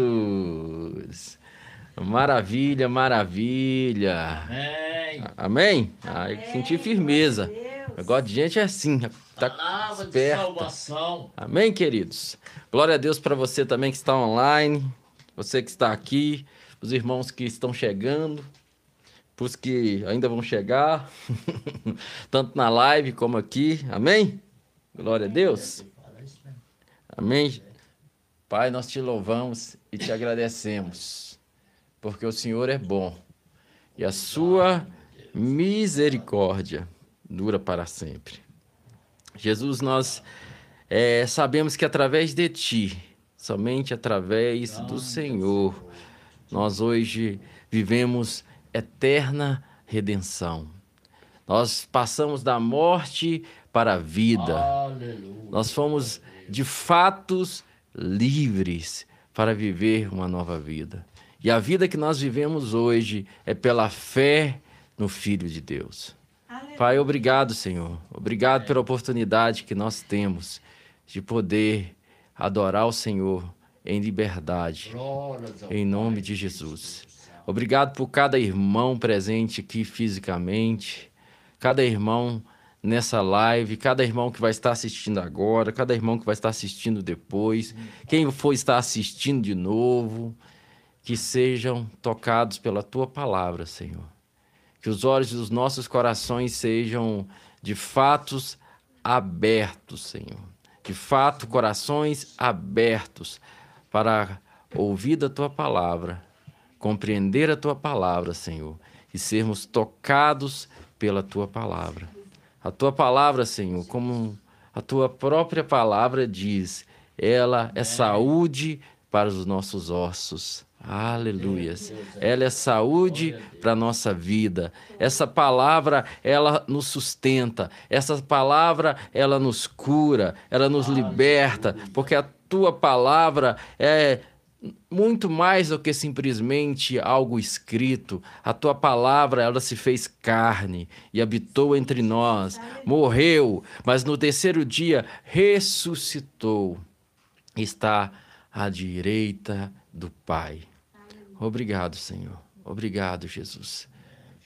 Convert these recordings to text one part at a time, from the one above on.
queridos. Maravilha, maravilha. Amém. Amém? Ai, senti firmeza. Negócio de gente é assim, tá Palavra de esperta. salvação. Amém, queridos? Glória a Deus para você também que está online, você que está aqui, os irmãos que estão chegando, os que ainda vão chegar, tanto na live como aqui. Amém? Glória a Deus. Amém. Pai, nós te louvamos e te agradecemos, porque o Senhor é bom e a sua misericórdia dura para sempre. Jesus, nós é, sabemos que através de Ti, somente através do Senhor, nós hoje vivemos eterna redenção. Nós passamos da morte para a vida. Nós fomos de fatos livres para viver uma nova vida. E a vida que nós vivemos hoje é pela fé no Filho de Deus. Pai, obrigado, Senhor. Obrigado pela oportunidade que nós temos de poder adorar o Senhor em liberdade, em nome de Jesus. Obrigado por cada irmão presente aqui fisicamente, cada irmão nessa live, cada irmão que vai estar assistindo agora, cada irmão que vai estar assistindo depois, quem for estar assistindo de novo, que sejam tocados pela tua palavra, Senhor. Que os olhos dos nossos corações sejam de fatos abertos, Senhor. De fato, corações abertos para ouvir da tua palavra, compreender a tua palavra, Senhor, e sermos tocados pela tua palavra. A tua palavra, Senhor, como a tua própria palavra diz, ela é saúde para os nossos ossos. Aleluias. Ela é saúde para a nossa vida. Essa palavra, ela nos sustenta. Essa palavra, ela nos cura, ela nos liberta, porque a tua palavra é muito mais do que simplesmente algo escrito. A tua palavra, ela se fez carne e habitou entre nós, morreu, mas no terceiro dia ressuscitou. Está à direita do Pai. Obrigado, Senhor. Obrigado, Jesus,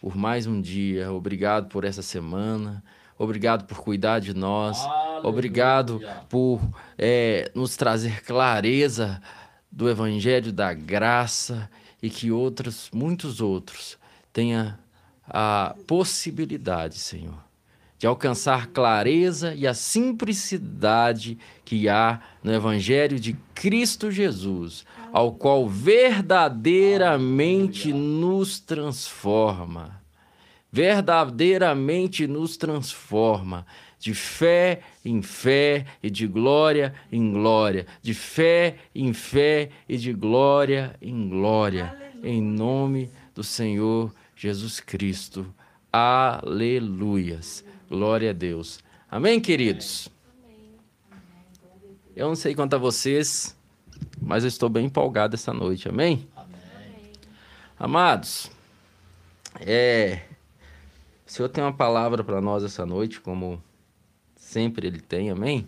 por mais um dia. Obrigado por essa semana. Obrigado por cuidar de nós. Aleluia. Obrigado por eh, nos trazer clareza do Evangelho da Graça e que outros, muitos outros, tenha a possibilidade, Senhor, de alcançar clareza e a simplicidade que há no Evangelho de Cristo Jesus, ao qual verdadeiramente nos transforma. Verdadeiramente nos transforma de fé em fé e de glória em glória, de fé em fé e de glória em glória, em nome do Senhor Jesus Cristo. Aleluias. Glória a Deus. Amém, queridos? Eu não sei quanto a vocês, mas eu estou bem empolgado essa noite. Amém? Amados, é, o Senhor tem uma palavra para nós essa noite, como sempre Ele tem, amém?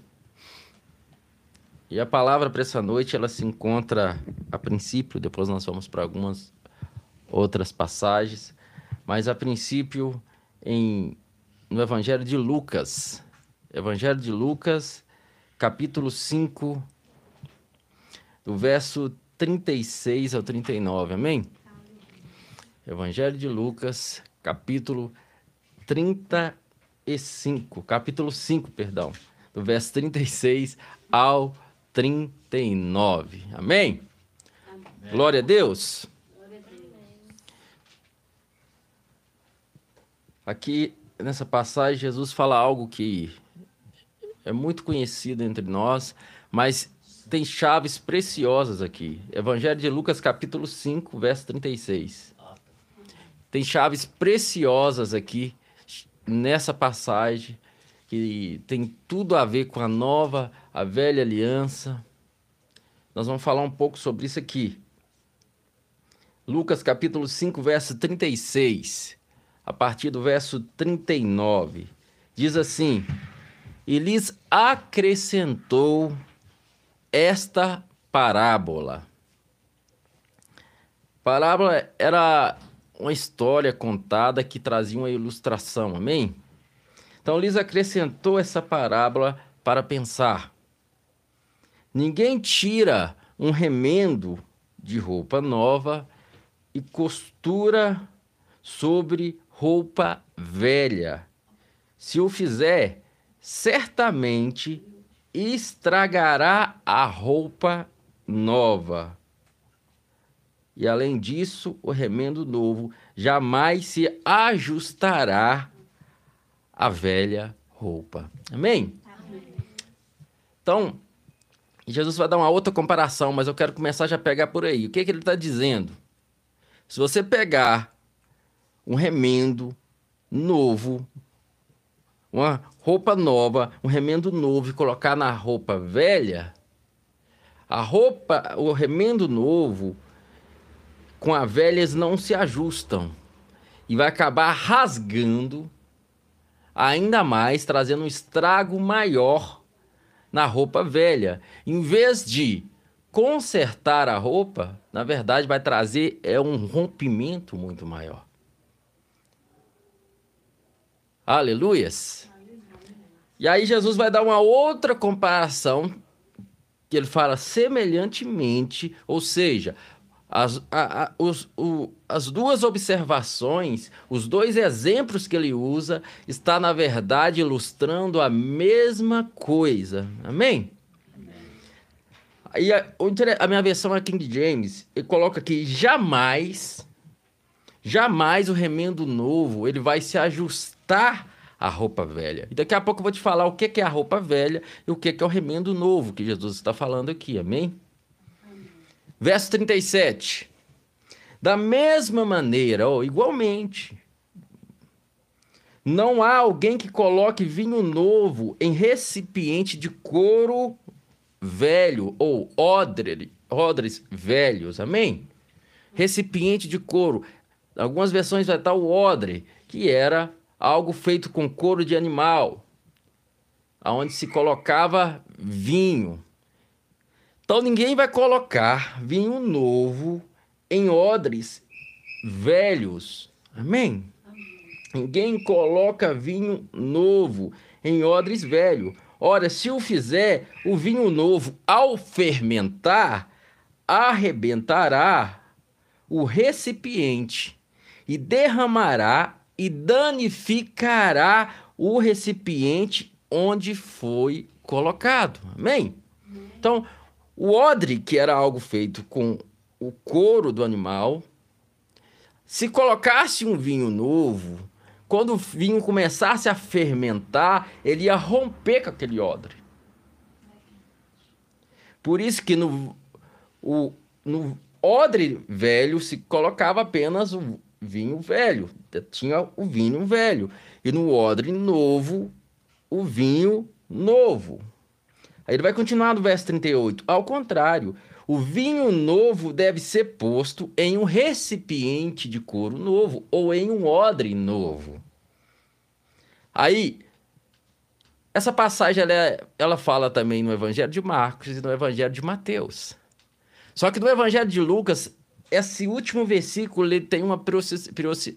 E a palavra para essa noite, ela se encontra a princípio, depois nós vamos para algumas outras passagens, mas a princípio em, no Evangelho de Lucas. Evangelho de Lucas, capítulo 5, do verso 36 ao 39, amém? Evangelho de Lucas, capítulo 35, capítulo 5, perdão, do verso 36 ao 39. Amém? Glória a Deus. Aqui nessa passagem, Jesus fala algo que é muito conhecido entre nós, mas tem chaves preciosas aqui. Evangelho de Lucas, capítulo 5, verso 36. Tem chaves preciosas aqui nessa passagem que tem tudo a ver com a nova, a velha aliança. Nós vamos falar um pouco sobre isso aqui. Lucas capítulo 5, verso 36, a partir do verso 39. Diz assim: E lhes acrescentou esta parábola. Parábola era uma história contada que trazia uma ilustração, amém? Então, Liz acrescentou essa parábola para pensar. Ninguém tira um remendo de roupa nova e costura sobre roupa velha. Se o fizer, certamente estragará a roupa nova. E além disso, o remendo novo jamais se ajustará à velha roupa. Amém? Amém. Então, Jesus vai dar uma outra comparação, mas eu quero começar já a pegar por aí. O que, que ele está dizendo? Se você pegar um remendo novo, uma roupa nova, um remendo novo e colocar na roupa velha, a roupa, o remendo novo com a velha eles não se ajustam e vai acabar rasgando ainda mais, trazendo um estrago maior na roupa velha. Em vez de consertar a roupa, na verdade vai trazer é um rompimento muito maior. Aleluias. E aí Jesus vai dar uma outra comparação que ele fala semelhantemente, ou seja, as, a, a, os, o, as duas observações, os dois exemplos que ele usa, está na verdade ilustrando a mesma coisa. Amém? E a, a minha versão é King James, ele coloca aqui jamais, jamais o remendo novo ele vai se ajustar à roupa velha. E daqui a pouco eu vou te falar o que é a roupa velha e o que é o remendo novo que Jesus está falando aqui. Amém? Verso 37. Da mesma maneira, ou igualmente, não há alguém que coloque vinho novo em recipiente de couro velho ou odre, odres velhos. Amém? Recipiente de couro. Algumas versões vai estar o odre, que era algo feito com couro de animal, aonde se colocava vinho. Então ninguém vai colocar vinho novo em odres velhos. Amém? Ninguém coloca vinho novo em odres velhos. Ora, se o fizer, o vinho novo, ao fermentar, arrebentará o recipiente e derramará e danificará o recipiente onde foi colocado. Amém? Então, o odre, que era algo feito com o couro do animal, se colocasse um vinho novo, quando o vinho começasse a fermentar, ele ia romper com aquele odre. Por isso que no, o, no odre velho se colocava apenas o vinho velho, tinha o vinho velho. E no odre novo, o vinho novo. Aí ele vai continuar no verso 38. Ao contrário, o vinho novo deve ser posto em um recipiente de couro novo ou em um odre novo. Aí, essa passagem ela, é, ela fala também no Evangelho de Marcos e no Evangelho de Mateus. Só que no Evangelho de Lucas, esse último versículo ele tem uma,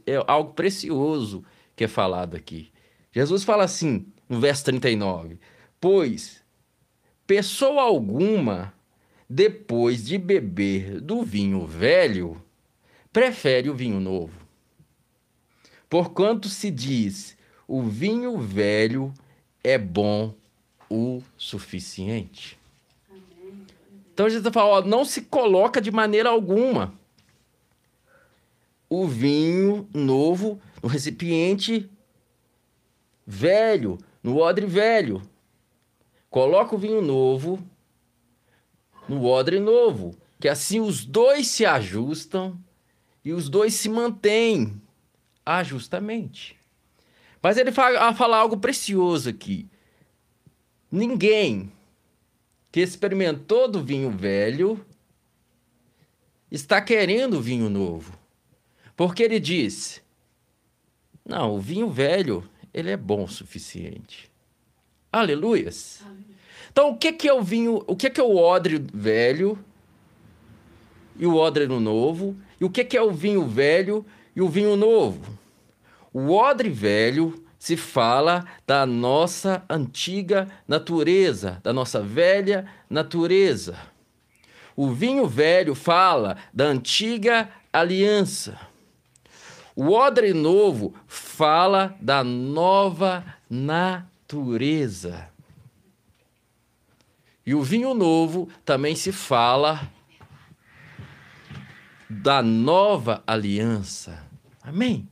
é algo precioso que é falado aqui. Jesus fala assim, no verso 39: Pois pessoa alguma, depois de beber do vinho velho, prefere o vinho novo. Porquanto se diz: o vinho velho é bom o suficiente. Então a gente fala, ó, não se coloca de maneira alguma o vinho novo no recipiente velho, no odre velho. Coloca o vinho novo no odre novo, que assim os dois se ajustam e os dois se mantêm ajustamente. Mas ele fala, fala algo precioso aqui. Ninguém que experimentou do vinho velho está querendo vinho novo. Porque ele diz: Não, o vinho velho, ele é bom o suficiente. Aleluias. Amém. Então, o que, que é o vinho, o que, que é o odre velho e o odre novo. E o que que é o vinho velho e o vinho novo? O odre velho se fala da nossa antiga natureza, da nossa velha natureza. O vinho velho fala da antiga aliança. O odre novo fala da nova natureza. E o vinho novo também se fala da nova aliança. Amém?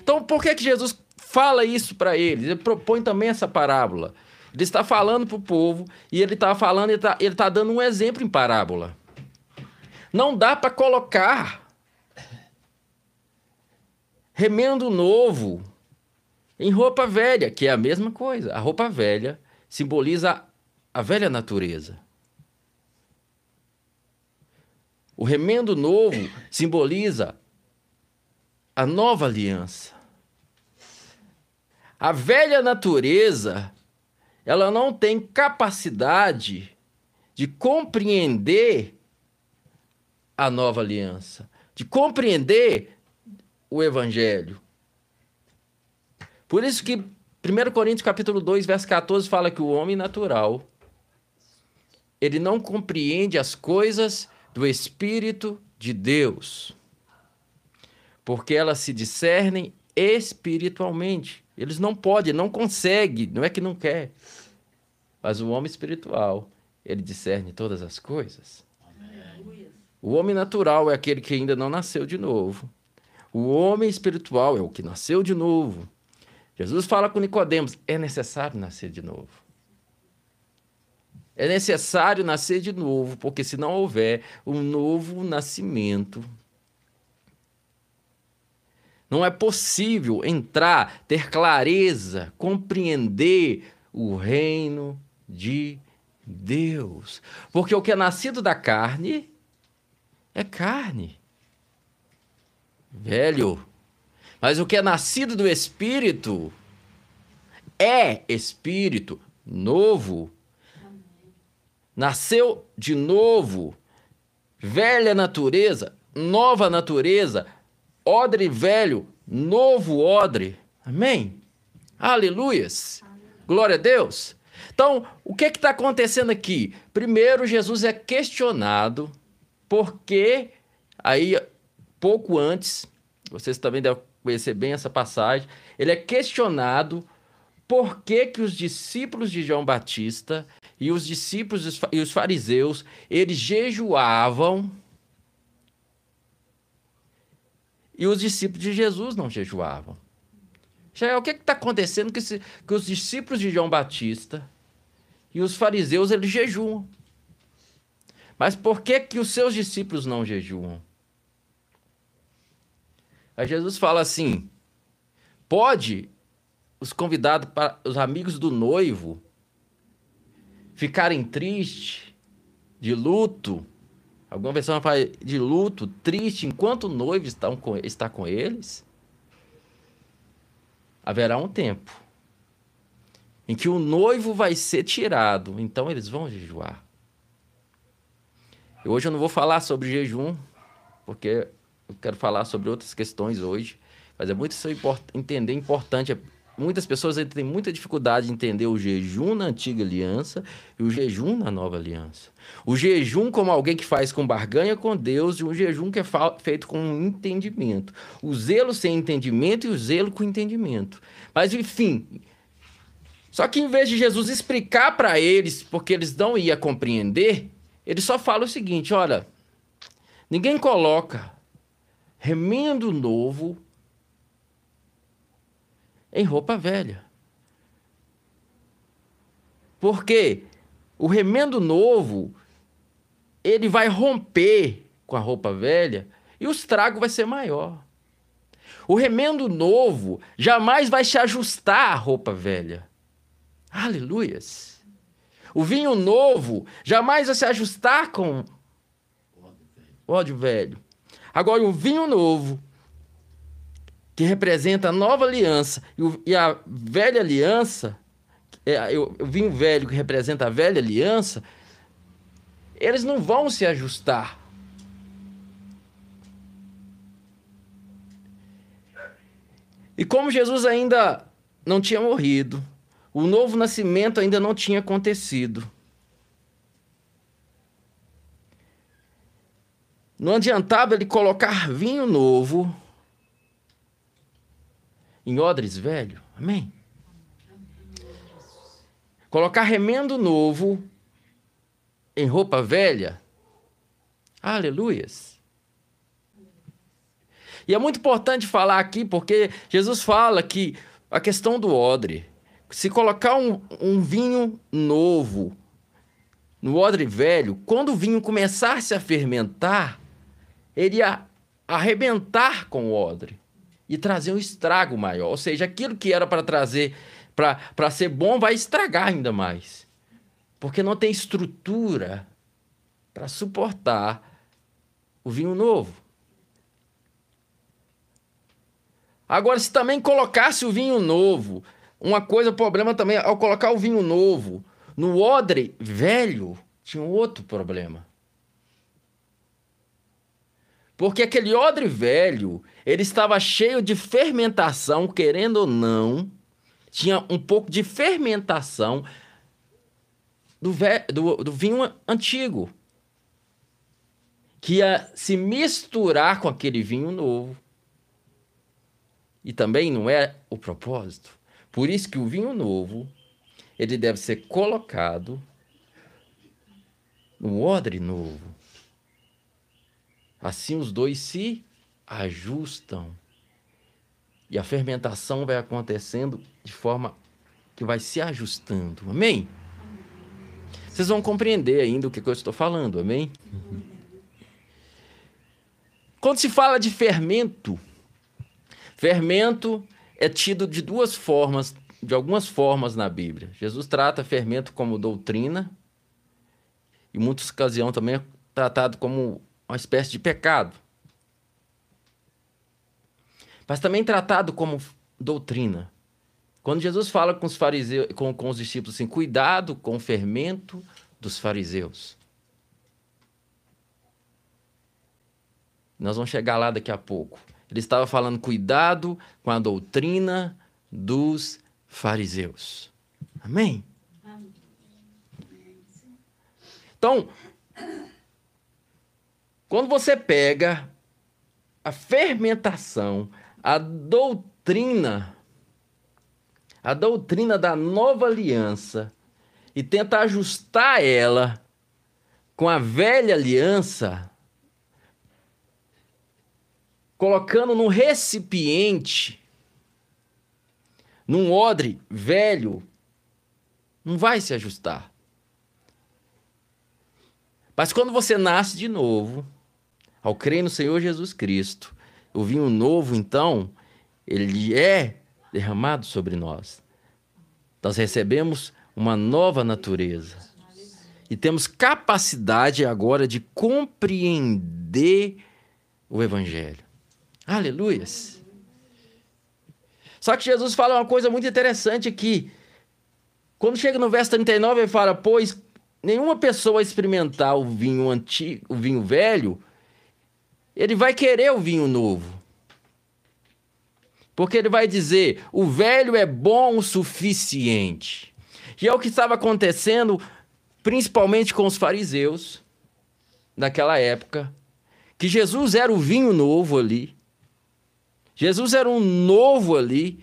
Então, por que, que Jesus fala isso para eles? Ele propõe também essa parábola. Ele está falando para o povo e ele está falando, ele está, ele está dando um exemplo em parábola. Não dá para colocar remendo novo em roupa velha, que é a mesma coisa. A roupa velha simboliza a velha natureza. O remendo novo simboliza a nova aliança. A velha natureza, ela não tem capacidade de compreender a nova aliança, de compreender o evangelho. Por isso que 1 Coríntios capítulo 2, verso 14 fala que o homem natural ele não compreende as coisas do espírito de Deus, porque elas se discernem espiritualmente. Eles não podem, não conseguem, não é que não quer. Mas o homem espiritual, ele discerne todas as coisas. O homem natural é aquele que ainda não nasceu de novo. O homem espiritual é o que nasceu de novo. Jesus fala com Nicodemos: é necessário nascer de novo. É necessário nascer de novo, porque se não houver um novo nascimento, não é possível entrar, ter clareza, compreender o reino de Deus. Porque o que é nascido da carne é carne. Velho. Mas o que é nascido do espírito é espírito novo. Nasceu de novo. Velha natureza, nova natureza, odre velho, novo odre. Amém? Aleluias. Glória a Deus. Então, o que está acontecendo aqui? Primeiro, Jesus é questionado porque, aí, pouco antes, vocês também devem conhecer bem essa passagem, ele é questionado por que, que os discípulos de João Batista e os discípulos e os fariseus, eles jejuavam e os discípulos de Jesus não jejuavam. É o que está acontecendo que, se, que os discípulos de João Batista e os fariseus eles jejuam. Mas por que que os seus discípulos não jejuam? Aí Jesus fala assim: pode os convidados para os amigos do noivo ficarem tristes, de luto, Alguma versão fala de luto, triste, enquanto o noivo está com, está com eles. Haverá um tempo em que o noivo vai ser tirado, então eles vão jejuar. Hoje eu não vou falar sobre jejum, porque eu quero falar sobre outras questões hoje, mas é muito entender importante muitas pessoas têm muita dificuldade de entender o jejum na antiga aliança e o jejum na nova aliança. O jejum como alguém que faz com barganha com Deus e um jejum que é feito com entendimento. O zelo sem entendimento e o zelo com entendimento. Mas enfim, só que em vez de Jesus explicar para eles, porque eles não iam compreender, ele só fala o seguinte: olha, ninguém coloca remendo novo em roupa velha. Porque o remendo novo ele vai romper com a roupa velha e o estrago vai ser maior. O remendo novo jamais vai se ajustar à roupa velha. Aleluias. O vinho novo jamais vai se ajustar com o ódio velho. Agora, o vinho novo, que representa a nova aliança, e, o, e a velha aliança, é, eu, o vinho velho que representa a velha aliança, eles não vão se ajustar. E como Jesus ainda não tinha morrido, o novo nascimento ainda não tinha acontecido. Não adiantava ele colocar vinho novo em odres velho. Amém? Colocar remendo novo em roupa velha. Aleluias. E é muito importante falar aqui, porque Jesus fala que a questão do odre, se colocar um, um vinho novo no odre velho, quando o vinho começasse a fermentar, ele ia arrebentar com o odre e trazer um estrago maior. Ou seja, aquilo que era para trazer, para ser bom, vai estragar ainda mais. Porque não tem estrutura para suportar o vinho novo. Agora, se também colocasse o vinho novo, uma coisa, problema também, ao colocar o vinho novo no odre velho, tinha um outro problema. Porque aquele odre velho, ele estava cheio de fermentação, querendo ou não, tinha um pouco de fermentação do, do, do vinho antigo, que ia se misturar com aquele vinho novo. E também não é o propósito. Por isso que o vinho novo, ele deve ser colocado no odre novo. Assim os dois se ajustam. E a fermentação vai acontecendo de forma que vai se ajustando. Amém? Vocês vão compreender ainda o que eu estou falando, amém? Quando se fala de fermento, Fermento é tido de duas formas, de algumas formas na Bíblia. Jesus trata fermento como doutrina, e em muitas ocasiões também é tratado como uma espécie de pecado. Mas também tratado como doutrina. Quando Jesus fala com os fariseus, com, com os discípulos assim, cuidado com o fermento dos fariseus. Nós vamos chegar lá daqui a pouco. Ele estava falando cuidado com a doutrina dos fariseus. Amém? Então, quando você pega a fermentação, a doutrina, a doutrina da nova aliança e tenta ajustar ela com a velha aliança, colocando num recipiente, num odre velho, não vai se ajustar. Mas quando você nasce de novo, ao crer no Senhor Jesus Cristo, o vinho novo, então, ele é derramado sobre nós. Nós recebemos uma nova natureza. E temos capacidade agora de compreender o Evangelho. Aleluias. Só que Jesus fala uma coisa muito interessante aqui. Quando chega no verso 39, ele fala: Pois nenhuma pessoa experimentar o vinho antigo, o vinho velho, ele vai querer o vinho novo. Porque ele vai dizer: o velho é bom o suficiente. E é o que estava acontecendo, principalmente com os fariseus, naquela época, que Jesus era o vinho novo ali. Jesus era um novo ali,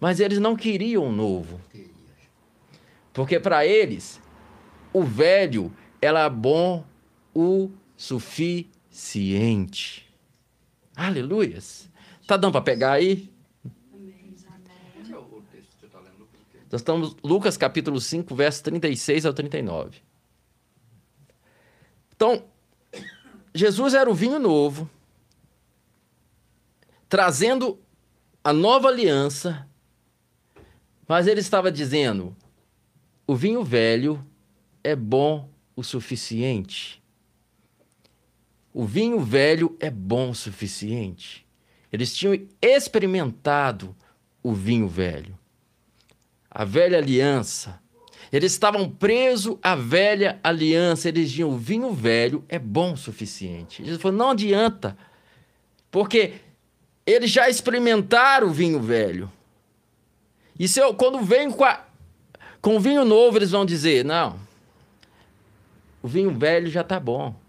mas eles não queriam um novo. Porque para eles, o velho era bom o suficiente. Aleluias. Tá dando para pegar aí? Nós estamos Lucas capítulo 5, verso 36 ao 39. Então, Jesus era o vinho novo, trazendo a nova aliança, mas ele estava dizendo: o vinho velho é bom o suficiente. O vinho velho é bom o suficiente. Eles tinham experimentado o vinho velho, a velha aliança. Eles estavam presos à velha aliança. Eles diziam: o vinho velho é bom o suficiente. Jesus falou: não adianta, porque eles já experimentaram o vinho velho. E se eu, quando vem com, a, com o vinho novo, eles vão dizer: não, o vinho velho já está bom.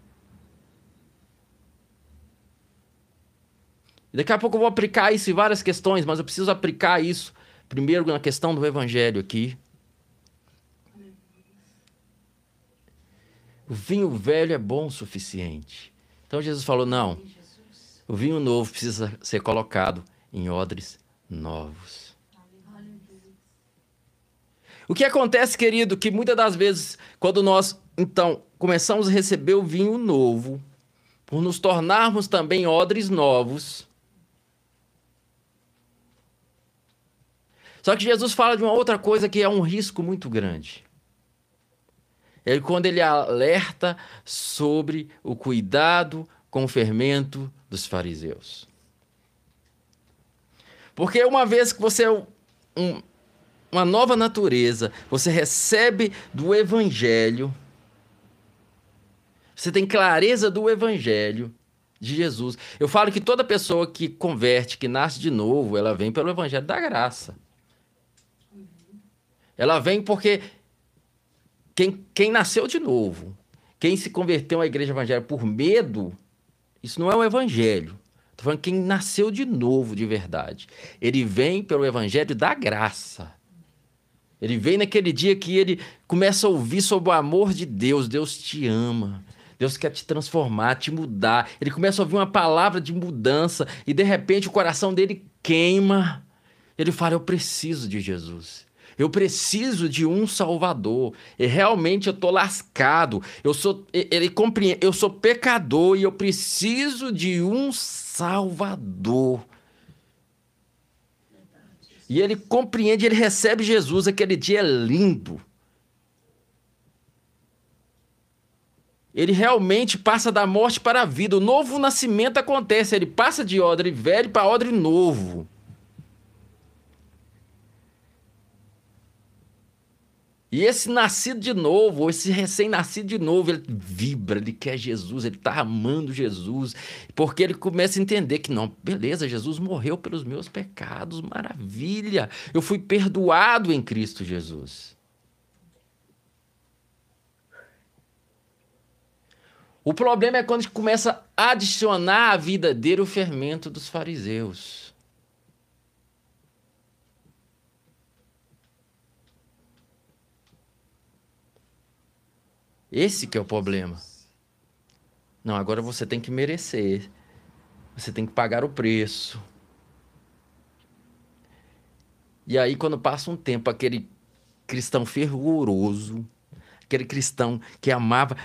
Daqui a pouco eu vou aplicar isso em várias questões, mas eu preciso aplicar isso primeiro na questão do evangelho aqui. O vinho velho é bom o suficiente. Então Jesus falou: não, o vinho novo precisa ser colocado em odres novos. O que acontece, querido, que muitas das vezes, quando nós, então, começamos a receber o vinho novo, por nos tornarmos também odres novos, Só que Jesus fala de uma outra coisa que é um risco muito grande. É quando ele alerta sobre o cuidado com o fermento dos fariseus. Porque uma vez que você é um, uma nova natureza, você recebe do Evangelho, você tem clareza do Evangelho de Jesus. Eu falo que toda pessoa que converte, que nasce de novo, ela vem pelo Evangelho da graça. Ela vem porque quem, quem nasceu de novo, quem se converteu à igreja evangélica por medo, isso não é o evangelho. Estou falando quem nasceu de novo de verdade. Ele vem pelo evangelho da graça. Ele vem naquele dia que ele começa a ouvir sobre o amor de Deus. Deus te ama. Deus quer te transformar, te mudar. Ele começa a ouvir uma palavra de mudança e de repente o coração dele queima. Ele fala: Eu preciso de Jesus. Eu preciso de um Salvador. E realmente eu tô lascado. Eu sou ele compreende, eu sou pecador e eu preciso de um Salvador. E ele compreende, ele recebe Jesus, aquele dia é lindo. Ele realmente passa da morte para a vida. O novo nascimento acontece, ele passa de odre velho para odre novo. E esse nascido de novo, esse recém-nascido de novo, ele vibra, ele quer Jesus, ele está amando Jesus, porque ele começa a entender que não, beleza, Jesus morreu pelos meus pecados, maravilha, eu fui perdoado em Cristo Jesus. O problema é quando a gente começa a adicionar à vida dele o fermento dos fariseus. Esse que é o problema. Não, agora você tem que merecer. Você tem que pagar o preço. E aí, quando passa um tempo, aquele cristão fervoroso, aquele cristão que amava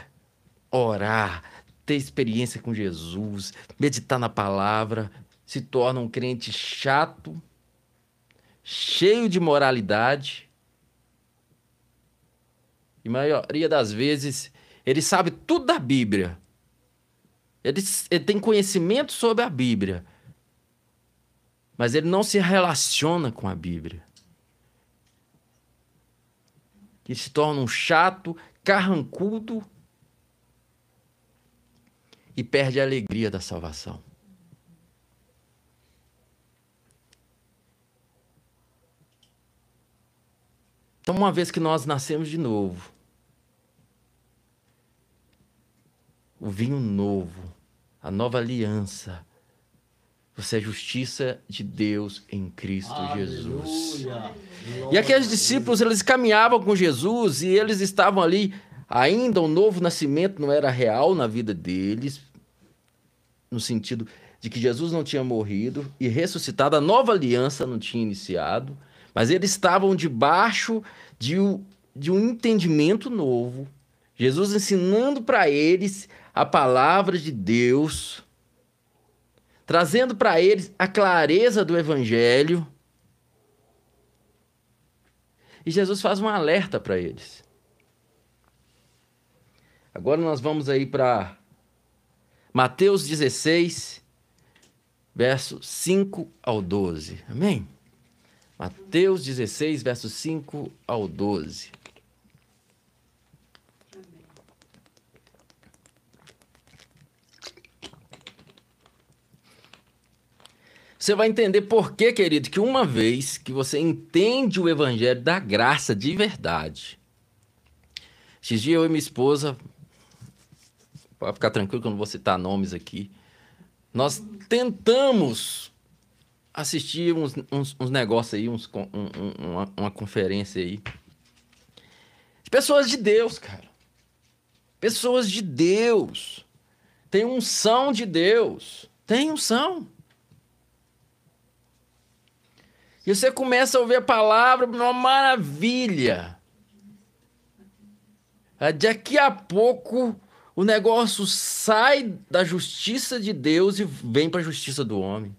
orar, ter experiência com Jesus, meditar na palavra, se torna um crente chato, cheio de moralidade, e maioria das vezes, ele sabe tudo da Bíblia. Ele, ele tem conhecimento sobre a Bíblia. Mas ele não se relaciona com a Bíblia. Que se torna um chato, carrancudo e perde a alegria da salvação. Então, uma vez que nós nascemos de novo, o vinho novo, a nova aliança, você é justiça de Deus em Cristo Aleluia. Jesus. E aqueles discípulos, eles caminhavam com Jesus e eles estavam ali, ainda o novo nascimento não era real na vida deles, no sentido de que Jesus não tinha morrido e ressuscitado, a nova aliança não tinha iniciado. Mas eles estavam debaixo de, de um entendimento novo. Jesus ensinando para eles a palavra de Deus, trazendo para eles a clareza do evangelho. E Jesus faz um alerta para eles. Agora nós vamos aí para Mateus 16, verso 5 ao 12. Amém? Mateus 16, versos 5 ao 12. Você vai entender por que, querido, que uma vez que você entende o evangelho da graça de verdade. Esses dias eu e minha esposa, pode ficar tranquilo que eu não vou citar nomes aqui, nós tentamos assistir uns, uns, uns negócios aí, uns, um, um, uma, uma conferência aí. Pessoas de Deus, cara. Pessoas de Deus. Tem unção de Deus. Tem unção. E você começa a ouvir a palavra, uma maravilha. Daqui a pouco o negócio sai da justiça de Deus e vem para a justiça do homem.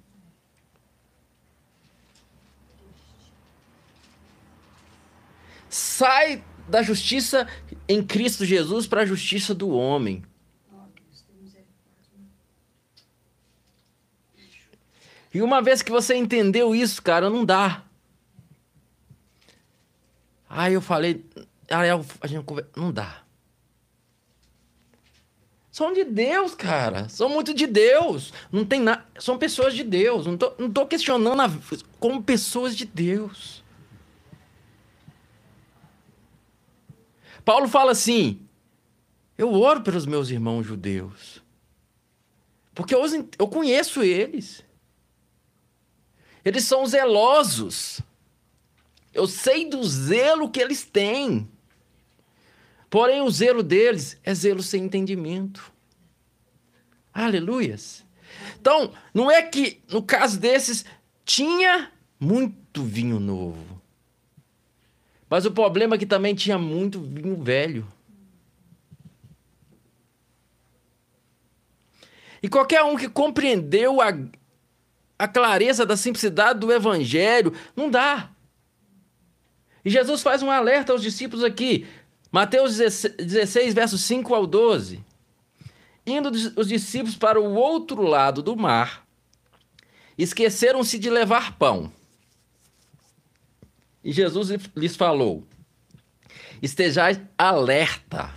Sai da justiça em Cristo Jesus para a justiça do homem. E uma vez que você entendeu isso, cara, não dá. Aí eu falei, aí a gente não dá. São de Deus, cara. São muito de Deus. Não tem nada. São pessoas de Deus. Não tô, não tô questionando a... como pessoas de Deus. Paulo fala assim: eu oro pelos meus irmãos judeus. Porque eu, eu conheço eles. Eles são zelosos. Eu sei do zelo que eles têm. Porém, o zelo deles é zelo sem entendimento. Aleluias. Então, não é que no caso desses tinha muito vinho novo. Mas o problema é que também tinha muito vinho velho. E qualquer um que compreendeu a, a clareza da simplicidade do evangelho, não dá. E Jesus faz um alerta aos discípulos aqui. Mateus 16, versos 5 ao 12. Indo os discípulos para o outro lado do mar, esqueceram-se de levar pão. E Jesus lhes falou: Estejais alerta.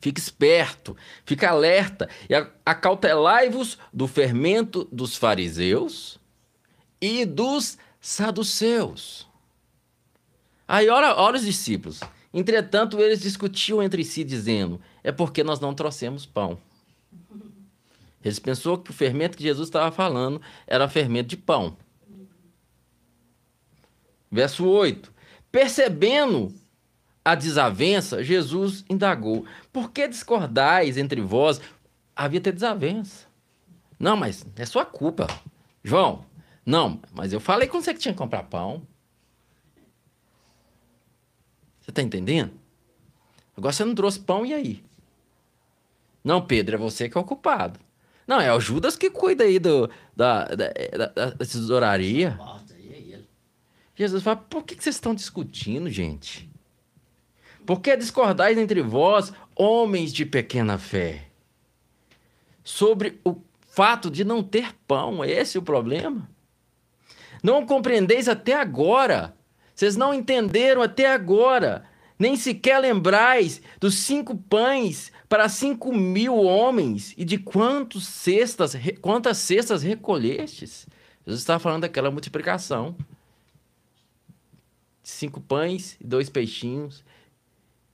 Fique esperto, fique alerta e acautelai-vos do fermento dos fariseus e dos saduceus. Aí, ora, ora os discípulos. Entretanto, eles discutiam entre si, dizendo: É porque nós não trouxemos pão. Eles pensou que o fermento que Jesus estava falando era fermento de pão. Verso 8: Percebendo a desavença, Jesus indagou: Por que discordais entre vós? Havia ter desavença. Não, mas é sua culpa. João, não, mas eu falei com você que tinha que comprar pão. Você está entendendo? Agora você não trouxe pão, e aí? Não, Pedro, é você que é o culpado. Não, é o Judas que cuida aí do, da, da, da, da tesouraria. Jesus fala: por que vocês estão discutindo, gente? Por que discordais entre vós, homens de pequena fé? Sobre o fato de não ter pão, é esse o problema? Não compreendeis até agora. Vocês não entenderam até agora. Nem sequer lembrais dos cinco pães para cinco mil homens e de quantos cestas, quantas cestas recolhestes. Jesus está falando daquela multiplicação. Cinco pães e dois peixinhos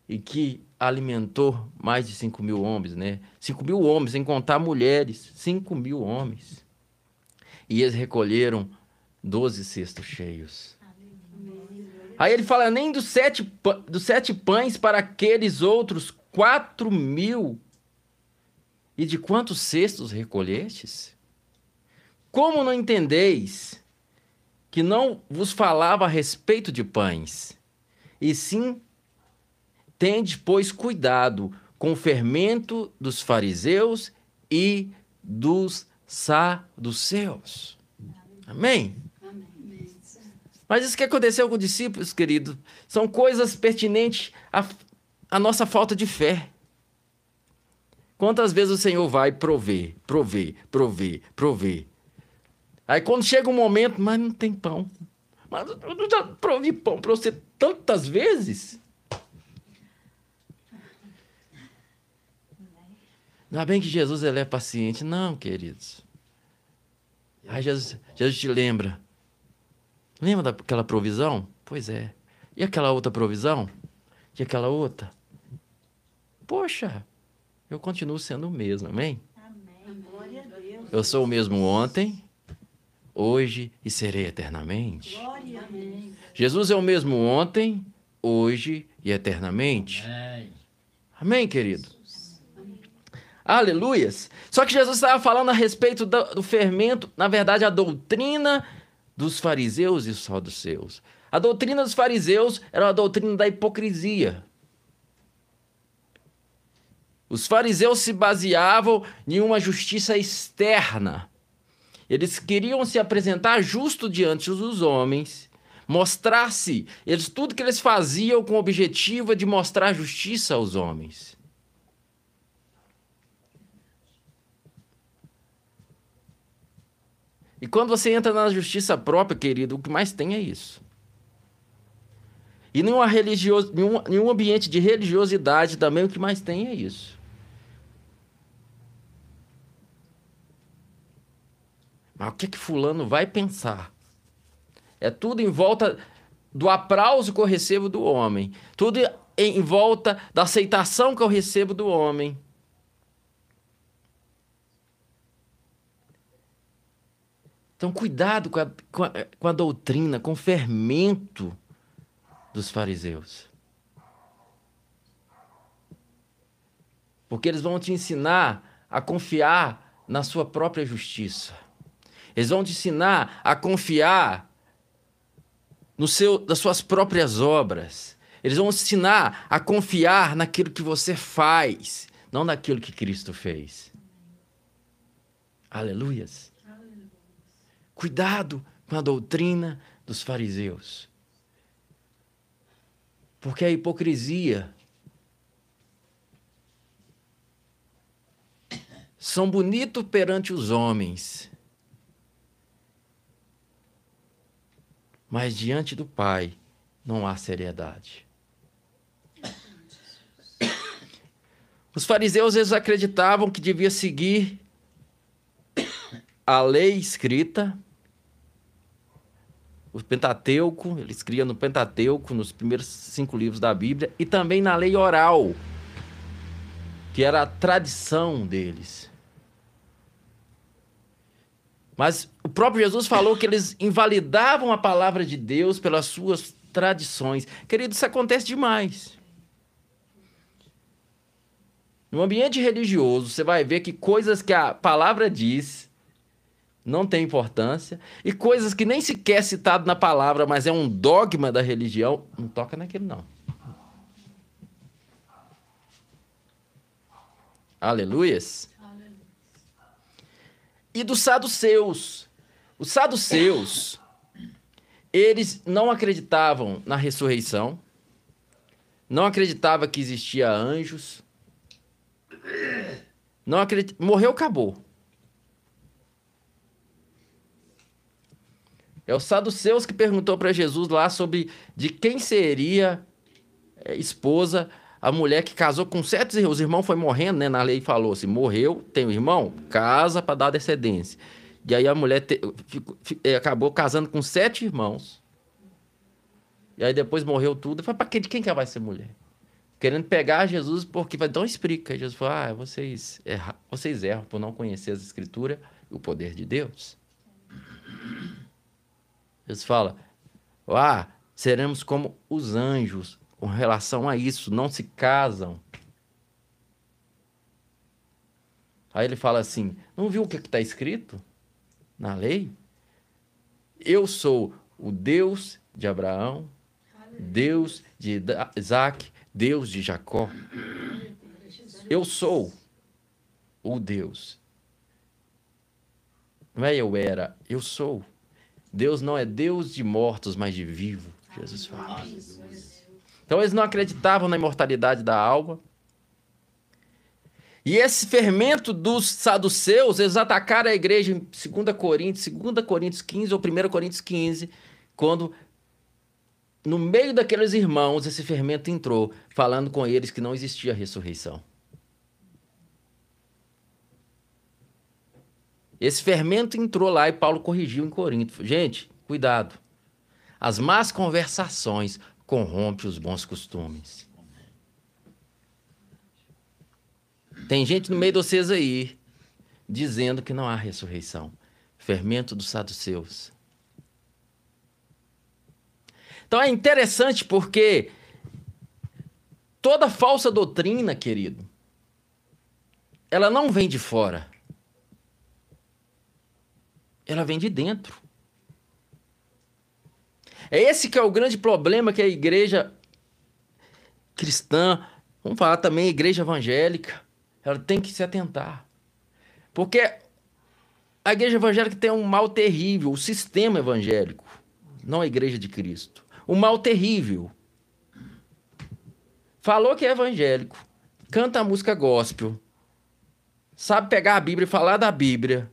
e que alimentou mais de 5 mil homens, né? 5 mil homens, sem contar mulheres, 5 mil homens. E eles recolheram 12 cestos cheios. Aí ele fala, nem dos sete, dos sete pães para aqueles outros quatro mil. E de quantos cestos recolhestes? Como não entendeis que não vos falava a respeito de pães, e sim Tende, pois, cuidado com o fermento dos fariseus e dos saduceus. Amém? Amém? Mas isso que aconteceu com os discípulos, querido, são coisas pertinentes à, à nossa falta de fé. Quantas vezes o Senhor vai prover, prover, prover, prover. Aí quando chega um momento, mas não tem pão. Mas eu já provi pão para você tantas vezes. É bem que Jesus ele é paciente. Não, queridos. Aí Jesus, Jesus te lembra. Lembra daquela provisão? Pois é. E aquela outra provisão? E aquela outra? Poxa, eu continuo sendo o mesmo, amém? Amém. Glória a Deus. Eu sou o mesmo ontem, hoje e serei eternamente. Glória a Deus. Jesus é o mesmo ontem, hoje e eternamente. Amém. Amém, querido? Aleluias. Só que Jesus estava falando a respeito do, do fermento, na verdade, a doutrina dos fariseus e os saduceus. A doutrina dos fariseus era a doutrina da hipocrisia. Os fariseus se baseavam em uma justiça externa. Eles queriam se apresentar justo diante dos homens, mostrar-se, eles tudo que eles faziam com o objetivo de mostrar justiça aos homens. E quando você entra na justiça própria, querido, o que mais tem é isso. E nenhum, nenhum ambiente de religiosidade também o que mais tem é isso. Mas o que que fulano vai pensar? É tudo em volta do aplauso que eu recebo do homem. Tudo em volta da aceitação que eu recebo do homem. Então, cuidado com a, com a, com a doutrina, com o fermento dos fariseus. Porque eles vão te ensinar a confiar na sua própria justiça. Eles vão te ensinar a confiar no seu, nas suas próprias obras. Eles vão te ensinar a confiar naquilo que você faz, não naquilo que Cristo fez. Aleluias. Cuidado com a doutrina dos fariseus. Porque a hipocrisia são bonitos perante os homens, mas diante do Pai não há seriedade. Os fariseus eles acreditavam que devia seguir a lei escrita, o Pentateuco, eles criam no Pentateuco, nos primeiros cinco livros da Bíblia, e também na lei oral, que era a tradição deles. Mas o próprio Jesus falou que eles invalidavam a palavra de Deus pelas suas tradições. Querido, isso acontece demais. No ambiente religioso, você vai ver que coisas que a palavra diz não tem importância, e coisas que nem sequer é citado na palavra, mas é um dogma da religião, não toca naquilo não. Aleluias. E dos saduceus. Os saduceus, eles não acreditavam na ressurreição, não acreditavam que existia anjos, não acredit... morreu, acabou. É o saduceus que perguntou para Jesus lá sobre de quem seria é, esposa a mulher que casou com sete irmãos. Os irmãos foi morrendo, né? Na lei falou assim: morreu, tem um irmão, casa para dar descendência. E aí a mulher te, é, acabou casando com sete irmãos. E aí depois morreu tudo. Falei, para de quem que ela vai ser mulher? Querendo pegar Jesus, porque vai, então explica. Jesus falou: ah, vocês, vocês erram por não conhecer as escrituras e o poder de Deus. Eles falam, ah, seremos como os anjos com relação a isso, não se casam. Aí ele fala assim: não viu o que está escrito na lei? Eu sou o Deus de Abraão, Deus de Isaac, Deus de Jacó. Eu sou o Deus. Não é eu era, eu sou. Deus não é Deus de mortos, mas de vivo, Jesus fala. Então eles não acreditavam na imortalidade da alma. E esse fermento dos saduceus, eles atacaram a igreja em 2 Coríntios, 2 Coríntios 15 ou 1 Coríntios 15, quando no meio daqueles irmãos esse fermento entrou, falando com eles que não existia ressurreição. Esse fermento entrou lá e Paulo corrigiu em Corinto. Gente, cuidado. As más conversações corrompem os bons costumes. Tem gente no meio de vocês aí dizendo que não há ressurreição. Fermento dos saduceus. Então é interessante porque toda falsa doutrina, querido, ela não vem de fora. Ela vem de dentro. É esse que é o grande problema que a igreja cristã, vamos falar também a igreja evangélica, ela tem que se atentar. Porque a igreja evangélica tem um mal terrível, o sistema evangélico, não a igreja de Cristo. Um mal terrível. Falou que é evangélico, canta a música gospel, sabe pegar a Bíblia e falar da Bíblia.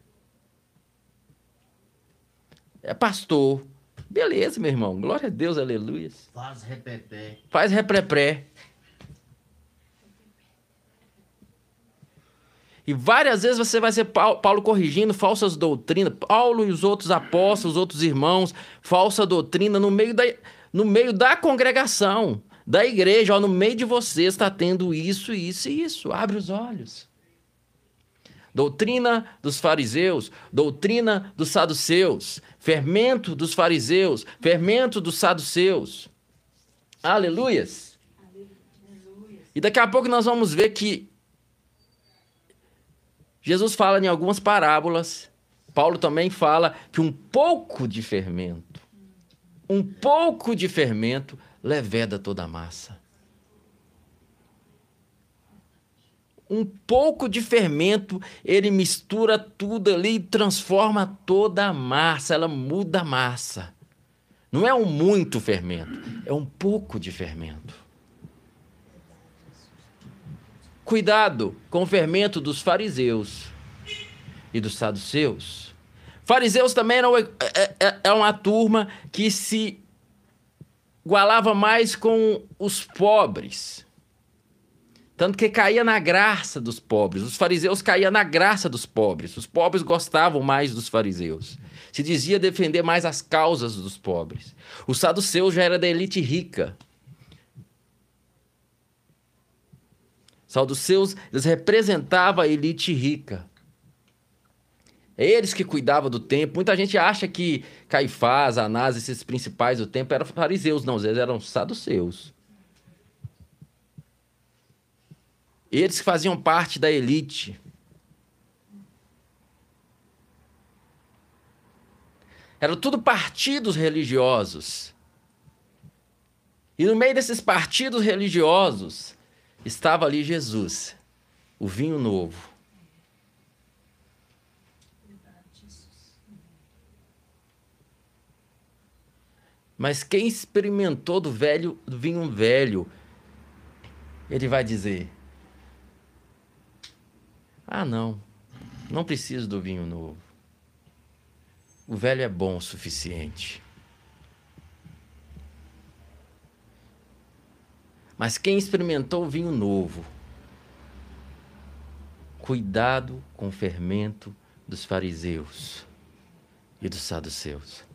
É pastor. Beleza, meu irmão. Glória a Deus, aleluia. Faz repepé. Faz repré E várias vezes você vai ser Paulo corrigindo falsas doutrinas, Paulo e os outros apóstolos, os outros irmãos, falsa doutrina no meio da, no meio da congregação, da igreja, ó, no meio de você está tendo isso, isso e isso. Abre os olhos. Doutrina dos fariseus, doutrina dos saduceus, fermento dos fariseus, fermento dos saduceus. Aleluias. E daqui a pouco nós vamos ver que Jesus fala em algumas parábolas, Paulo também fala que um pouco de fermento, um pouco de fermento leveda toda a massa. Um pouco de fermento, ele mistura tudo ali e transforma toda a massa, ela muda a massa. Não é um muito fermento, é um pouco de fermento. Cuidado com o fermento dos fariseus e dos saduceus. Fariseus também eram, é, é, é, é uma turma que se igualava mais com os pobres. Tanto que caía na graça dos pobres. Os fariseus caíam na graça dos pobres. Os pobres gostavam mais dos fariseus. Se dizia defender mais as causas dos pobres. Os saduceus já era da elite rica. Saduceus, eles representavam a elite rica. É eles que cuidavam do templo. Muita gente acha que Caifás, Anás, esses principais do templo eram fariseus. Não, eles eram saduceus. Eles que faziam parte da elite. Eram tudo partidos religiosos. E no meio desses partidos religiosos, estava ali Jesus, o vinho novo. Mas quem experimentou do velho, do vinho velho, ele vai dizer: Ah, não, não preciso do vinho novo. O velho é bom o suficiente. Mas quem experimentou o vinho novo, cuidado com o fermento dos fariseus e dos saduceus.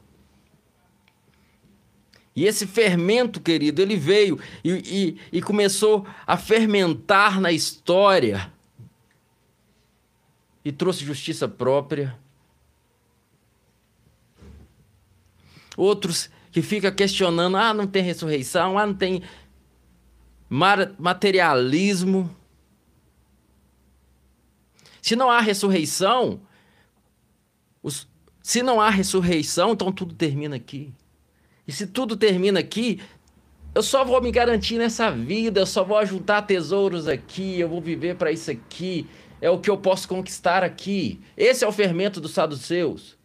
E esse fermento, querido, ele veio e, e, e, começou a fermentar na história e trouxe justiça própria. Outros que ficam questionando: ah, não tem ressurreição, ah, não tem materialismo. Se não há ressurreição, os, se não há ressurreição, então tudo termina aqui. E se tudo termina aqui, eu só vou me garantir nessa vida, eu só vou juntar tesouros aqui, eu vou viver para isso aqui, é o que eu posso conquistar aqui. Esse é o fermento dos saduceus.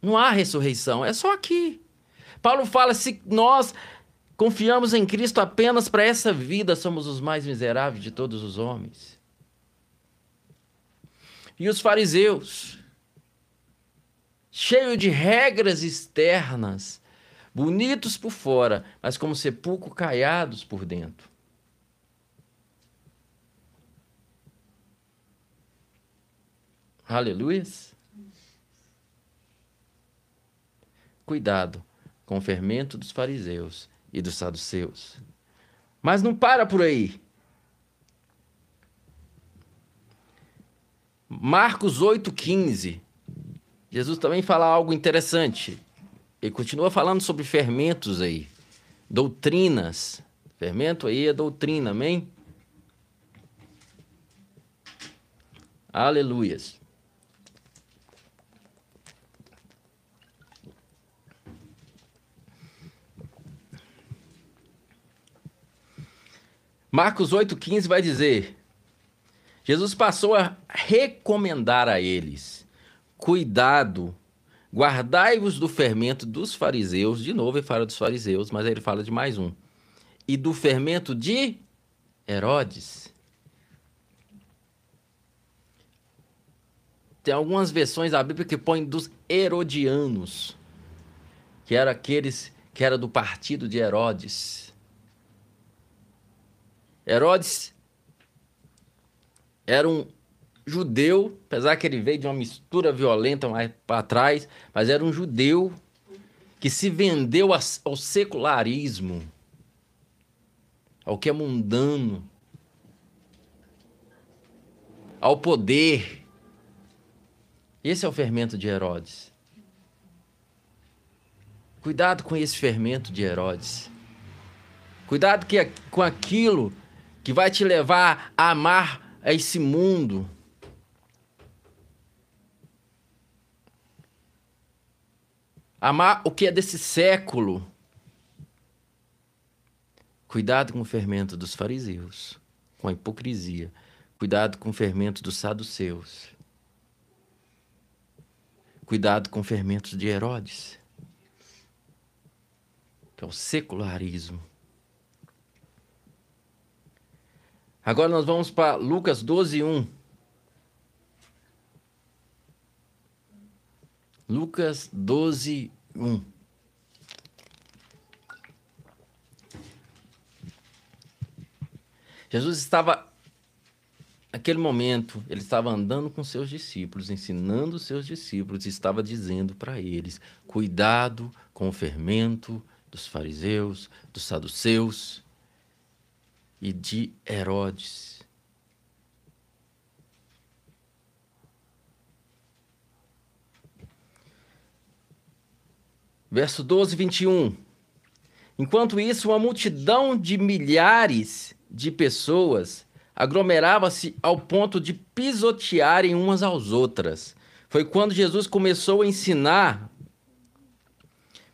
Não há ressurreição, é só aqui. Paulo fala: se nós confiamos em Cristo apenas para essa vida, somos os mais miseráveis de todos os homens. E os fariseus, cheio de regras externas, bonitos por fora, mas como sepulcro caiados por dentro. Aleluias. Cuidado com o fermento dos fariseus e dos saduceus. Mas não para por aí. Marcos 8,15. Jesus também fala algo interessante. Ele continua falando sobre fermentos aí, doutrinas. Fermento aí é doutrina, amém? Aleluias. Marcos 8,15 vai dizer: Jesus passou a recomendar a eles: cuidado, guardai-vos do fermento dos fariseus. De novo, ele fala dos fariseus, mas aí ele fala de mais um: e do fermento de Herodes. Tem algumas versões da Bíblia que põem dos herodianos, que eram aqueles que era do partido de Herodes. Herodes era um judeu, apesar que ele veio de uma mistura violenta mais para trás, mas era um judeu que se vendeu ao secularismo, ao que é mundano, ao poder. Esse é o fermento de Herodes. Cuidado com esse fermento de Herodes. Cuidado que, com aquilo que vai te levar a amar esse mundo. Amar o que é desse século. Cuidado com o fermento dos fariseus, com a hipocrisia. Cuidado com o fermento dos saduceus. Cuidado com o fermento de Herodes, que é o secularismo. Agora nós vamos para Lucas 12, 1. Lucas 12, 1. Jesus estava, naquele momento, ele estava andando com seus discípulos, ensinando seus discípulos, e estava dizendo para eles: cuidado com o fermento dos fariseus, dos saduceus e de Herodes. Verso 12, 21. Enquanto isso, uma multidão de milhares de pessoas aglomerava-se ao ponto de pisotearem umas às outras. Foi quando Jesus começou a ensinar,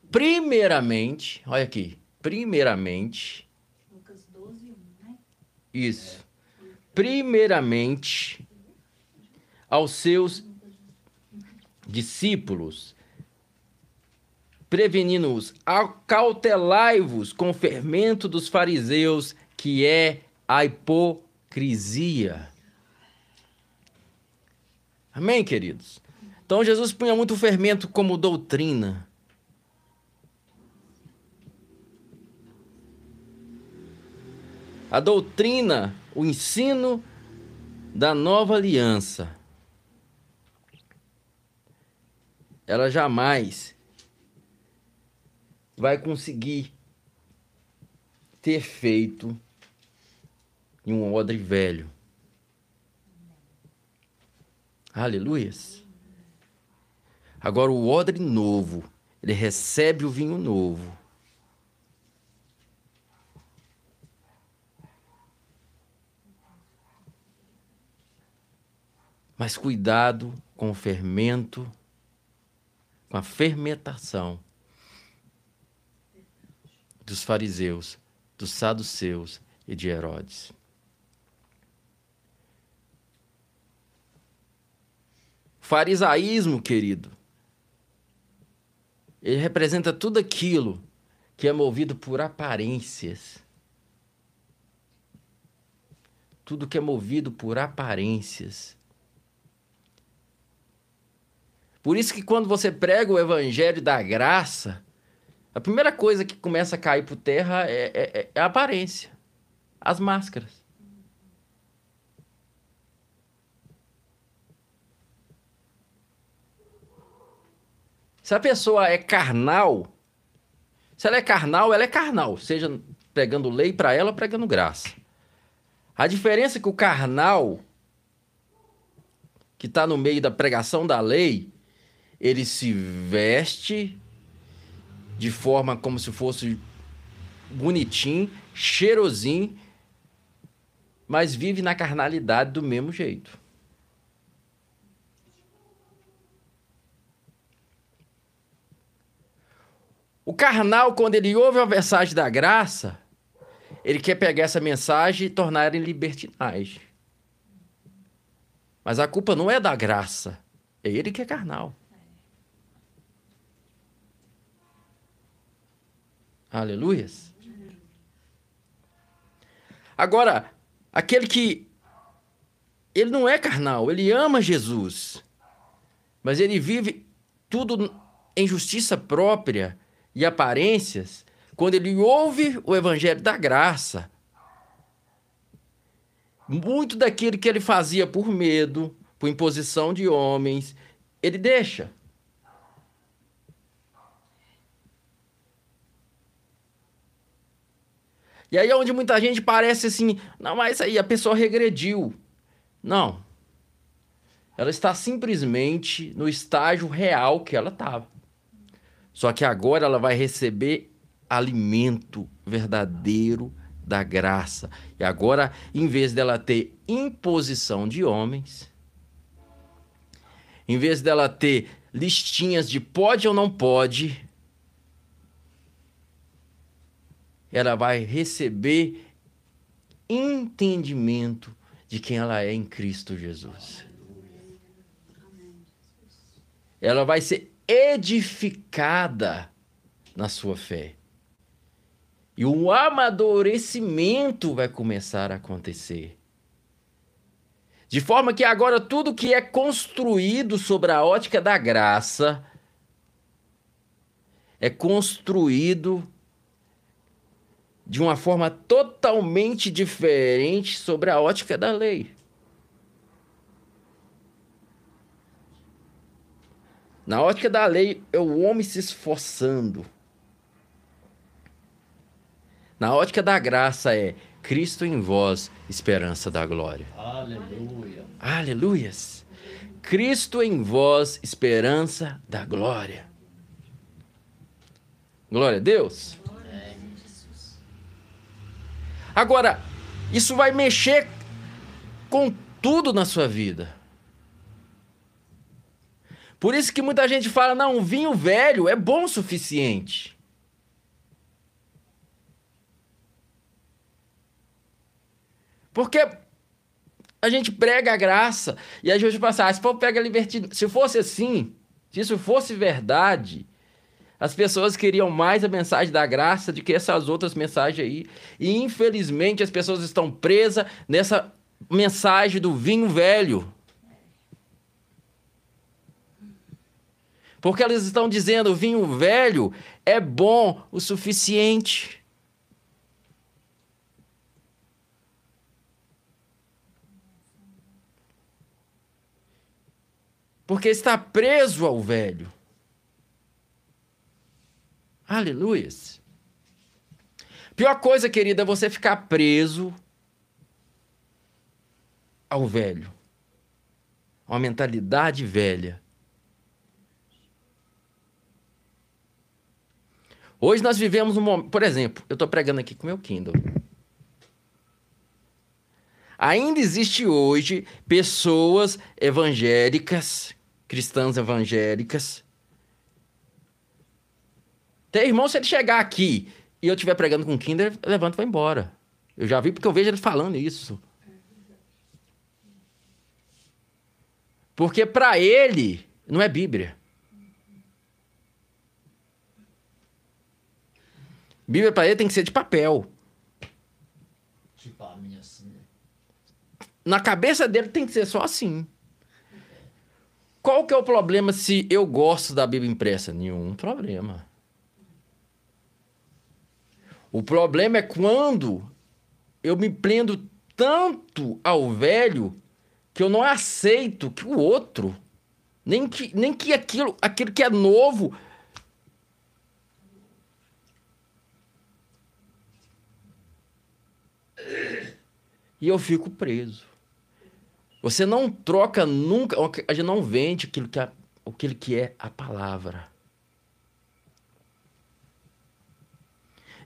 primeiramente, olha aqui, primeiramente, isso. Primeiramente, aos seus discípulos, prevenindo-os, acautelai-vos com o fermento dos fariseus, que é a hipocrisia. Amém, queridos? Então Jesus punha muito fermento como doutrina. A doutrina, o ensino da nova aliança, ela jamais vai conseguir ter feito em um odre velho. Aleluias. Agora o odre novo, ele recebe o vinho novo. Mas cuidado com o fermento, com a fermentação dos fariseus, dos saduceus e de Herodes. Farisaísmo, querido, ele representa tudo aquilo que é movido por aparências. Tudo que é movido por aparências. Por isso que quando você prega o evangelho da graça, a primeira coisa que começa a cair por terra é, é, é a aparência, as máscaras. Se a pessoa é carnal, se ela é carnal, ela é carnal, seja pregando lei para ela ou pregando graça. A diferença é que o carnal, que está no meio da pregação da lei, ele se veste de forma como se fosse bonitinho, cheirosinho, mas vive na carnalidade do mesmo jeito. O carnal, quando ele ouve a mensagem da graça, ele quer pegar essa mensagem e tornar em libertinagem. Mas a culpa não é da graça, é ele que é carnal. Aleluias. Agora, aquele que ele não é carnal, ele ama Jesus, mas ele vive tudo em justiça própria e aparências, quando ele ouve o evangelho da graça, muito daquilo que ele fazia por medo, por imposição de homens, ele deixa. E aí é onde muita gente parece assim, não, mas aí a pessoa regrediu. Não. Ela está simplesmente no estágio real que ela estava. Só que agora ela vai receber alimento verdadeiro da graça. E agora, em vez dela ter imposição de homens, em vez dela ter listinhas de pode ou não pode, ela vai receber entendimento de quem ela é em Cristo Jesus. Ela vai ser edificada na sua fé. E um amadurecimento vai começar a acontecer. De forma que agora tudo que é construído sobre a ótica da graça é construído de uma forma totalmente diferente sobre a ótica da lei. Na ótica da lei, é o homem se esforçando. Na ótica da graça é Cristo em vós, esperança da glória. Aleluia. Aleluias. Cristo em vós, esperança da glória. Glória a Deus. Agora, isso vai mexer com tudo na sua vida. Por isso que muita gente fala: não, um vinho velho é bom o suficiente. Porque a gente prega a graça e a gente passa, ah, se for pega a libertinagem. Se fosse assim, se isso fosse verdade, as pessoas queriam mais a mensagem da graça do que essas outras mensagens aí. E infelizmente as pessoas estão presas nessa mensagem do vinho velho. Porque elas estão dizendo o vinho velho é bom o suficiente. Porque está preso ao velho. Aleluias. Pior coisa, querida, é você ficar preso ao velho. Uma mentalidade velha. Hoje nós vivemos um momento. Por exemplo, eu estou pregando aqui com meu Kindle. Ainda existe hoje pessoas evangélicas, cristãs evangélicas. Tem irmão, se ele chegar aqui e eu estiver pregando com Kindle, levanta e vai embora. Eu já vi porque eu vejo ele falando isso. Porque para ele não é Bíblia. Bíblia para ele tem que ser de papel. Tipo a minha assim. Na cabeça dele tem que ser só assim. Qual que é o problema se eu gosto da Bíblia impressa? Nenhum problema. O problema é quando eu me prendo tanto ao velho que eu não aceito que o outro Nem que, nem que aquilo, aquilo que é novo. E eu fico preso. Você não troca nunca, a gente não vende aquilo que é, aquilo que é a palavra.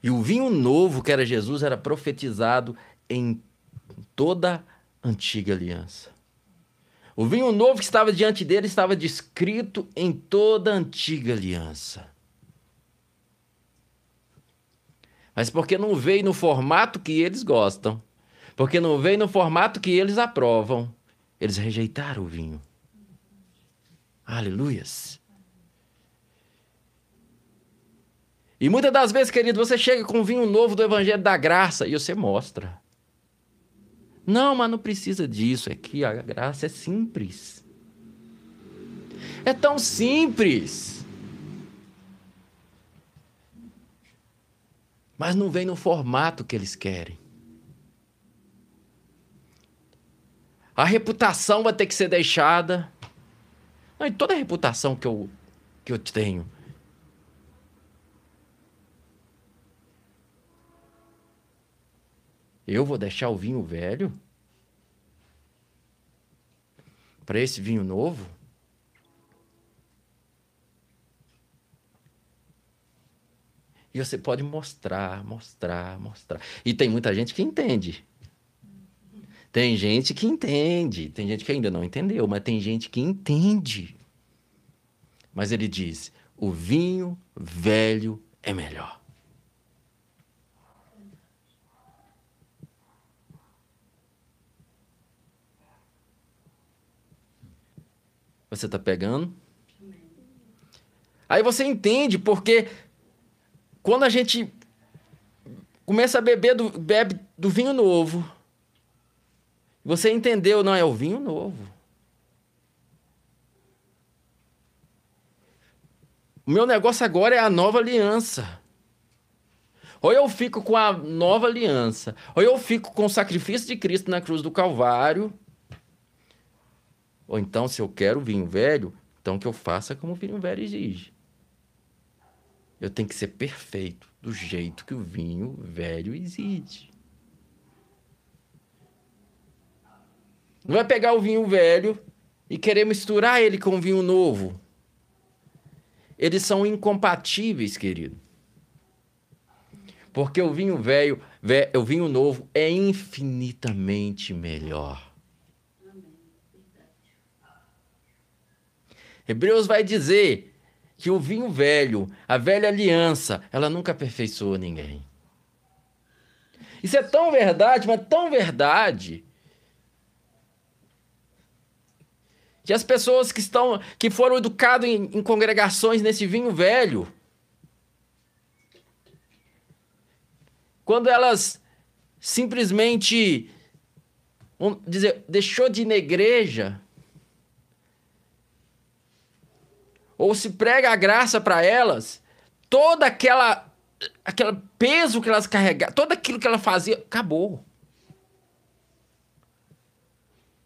E o vinho novo, que era Jesus, era profetizado em toda a antiga aliança. O vinho novo que estava diante dele estava descrito em toda a antiga aliança. Mas porque não veio no formato que eles gostam, porque não veio no formato que eles aprovam, eles rejeitaram o vinho. Aleluias. E muitas das vezes, querido, você chega com um vinho novo do Evangelho da Graça e você mostra. Não, mas não precisa disso. É que a graça é simples. É tão simples. Mas não vem no formato que eles querem. A reputação vai ter que ser deixada. Não, e toda a reputação que eu, que eu tenho. Eu vou deixar o vinho velho para esse vinho novo? E você pode mostrar, mostrar, mostrar. E tem muita gente que entende. Tem gente que entende, tem gente que ainda não entendeu, mas tem gente que entende. Mas ele diz: o vinho velho é melhor. Você está pegando? Aí você entende porque quando a gente começa a beber do, bebe do vinho novo, você entendeu, não, é o vinho novo. O meu negócio agora é a nova aliança. Ou eu fico com a nova aliança, ou eu fico com o sacrifício de Cristo na cruz do Calvário. Ou então, se eu quero vinho velho, então que eu faça como o vinho velho exige. Eu tenho que ser perfeito do jeito que o vinho velho exige. Não vai pegar o vinho velho e querer misturar ele com o vinho novo. Eles são incompatíveis, querido. Porque o vinho velho, o vinho novo é infinitamente melhor. Hebreus vai dizer que o vinho velho, a velha aliança, ela nunca aperfeiçoou ninguém. Isso é tão verdade, mas tão verdade, que as pessoas que estão que foram educadas em, em congregações nesse vinho velho, quando elas simplesmente vamos dizer, deixou de ir na igreja, ou se prega a graça para elas, toda aquela aquele peso que elas carregavam, todo aquilo que ela fazia, acabou.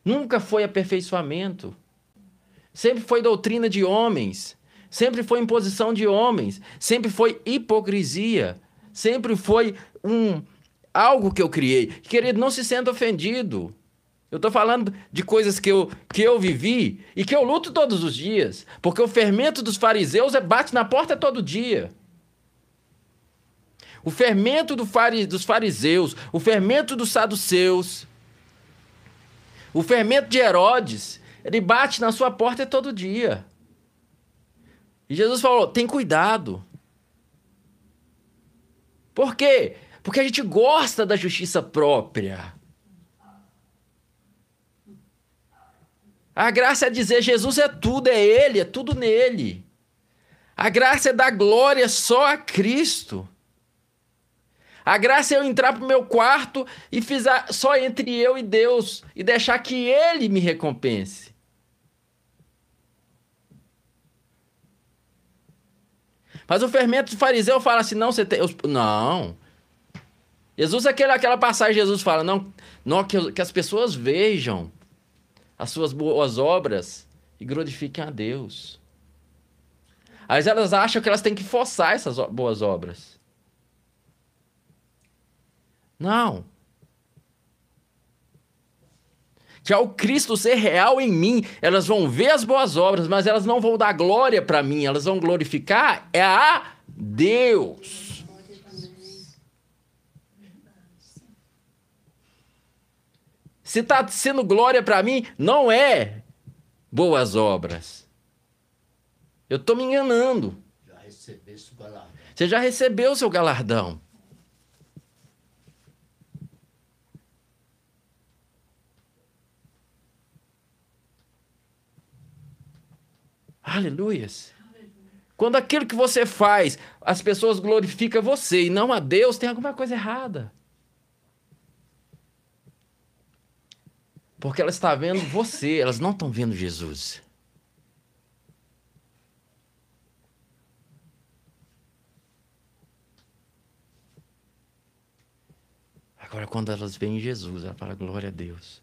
Nunca foi aperfeiçoamento. Sempre foi doutrina de homens. Sempre foi imposição de homens. Sempre foi hipocrisia. Sempre foi um algo que eu criei. Querido, não se senta ofendido. Eu estou falando de coisas que eu, que eu vivi e que eu luto todos os dias. Porque o fermento dos fariseus é bate na porta todo dia. O fermento do fari, dos fariseus, o fermento dos saduceus, o fermento de Herodes, ele bate na sua porta todo dia. E Jesus falou: tem cuidado. Por quê? Porque a gente gosta da justiça própria. A graça é dizer: Jesus é tudo, é Ele, é tudo nele. A graça é dar glória só a Cristo. A graça é eu entrar pro meu quarto e fizer só entre eu e Deus e deixar que Ele me recompense. Mas o fermento do fariseu fala assim: não, você tem. Não. Jesus, aquela, aquela passagem, Jesus fala: não, não que, que as pessoas vejam as suas boas obras e glorifiquem a Deus. Mas elas acham que elas têm que forçar essas boas obras. Não. Que ao Cristo ser real em mim, elas vão ver as boas obras, mas elas não vão dar glória para mim, elas vão glorificar é a Deus. Se está sendo glória para mim, não é boas obras. Eu estou me enganando. Já o galardão. Você já recebeu o seu galardão. Aleluias. Quando aquilo que você faz, as pessoas glorificam você e não a Deus, tem alguma coisa errada. Porque elas estão vendo você, elas não estão vendo Jesus. Agora, quando elas veem Jesus, ela fala: glória a Deus.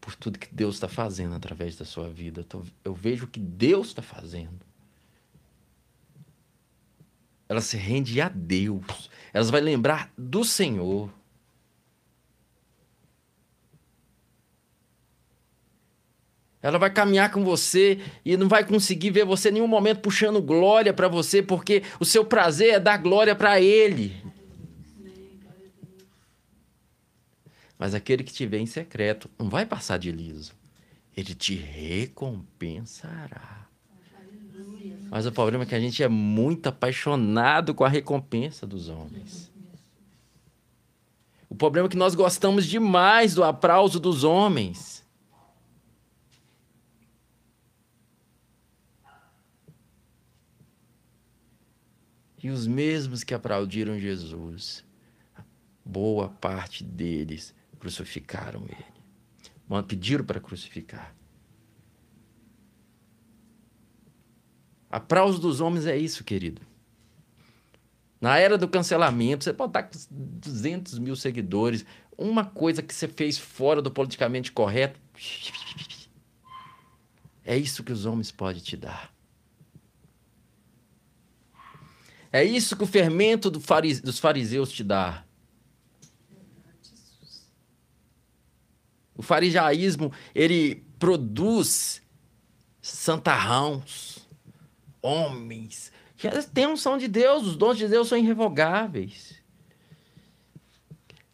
Por tudo que Deus está fazendo através da sua vida. Eu vejo o que Deus está fazendo. Ela se rende a Deus. Elas vão lembrar do Senhor. Ela vai caminhar com você e não vai conseguir ver você em nenhum momento puxando glória para você, porque o seu prazer é dar glória para Ele. Mas aquele que te vê em secreto não vai passar de liso. Ele te recompensará. Mas o problema é que a gente é muito apaixonado com a recompensa dos homens. O problema é que nós gostamos demais do aplauso dos homens. E os mesmos que aplaudiram Jesus, boa parte deles crucificaram ele. Pediram para crucificar. Aplauso dos homens é isso, querido. Na era do cancelamento, você pode estar com 200 mil seguidores. Uma coisa que você fez fora do politicamente correto. É isso que os homens podem te dar. É isso que o fermento do farise- dos fariseus te dá. O farisaísmo, ele produz santarrãos, homens, que têm unção de Deus, os dons de Deus são irrevogáveis.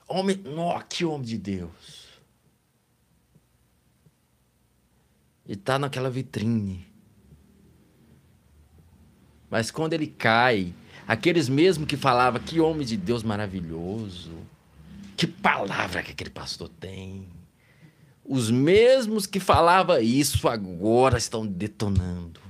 Homem, nó, que homem de Deus. E está naquela vitrine. Mas quando ele cai, aqueles mesmo que falavam que homem de Deus maravilhoso, que palavra que aquele pastor tem. Os mesmos que falavam isso agora estão detonando.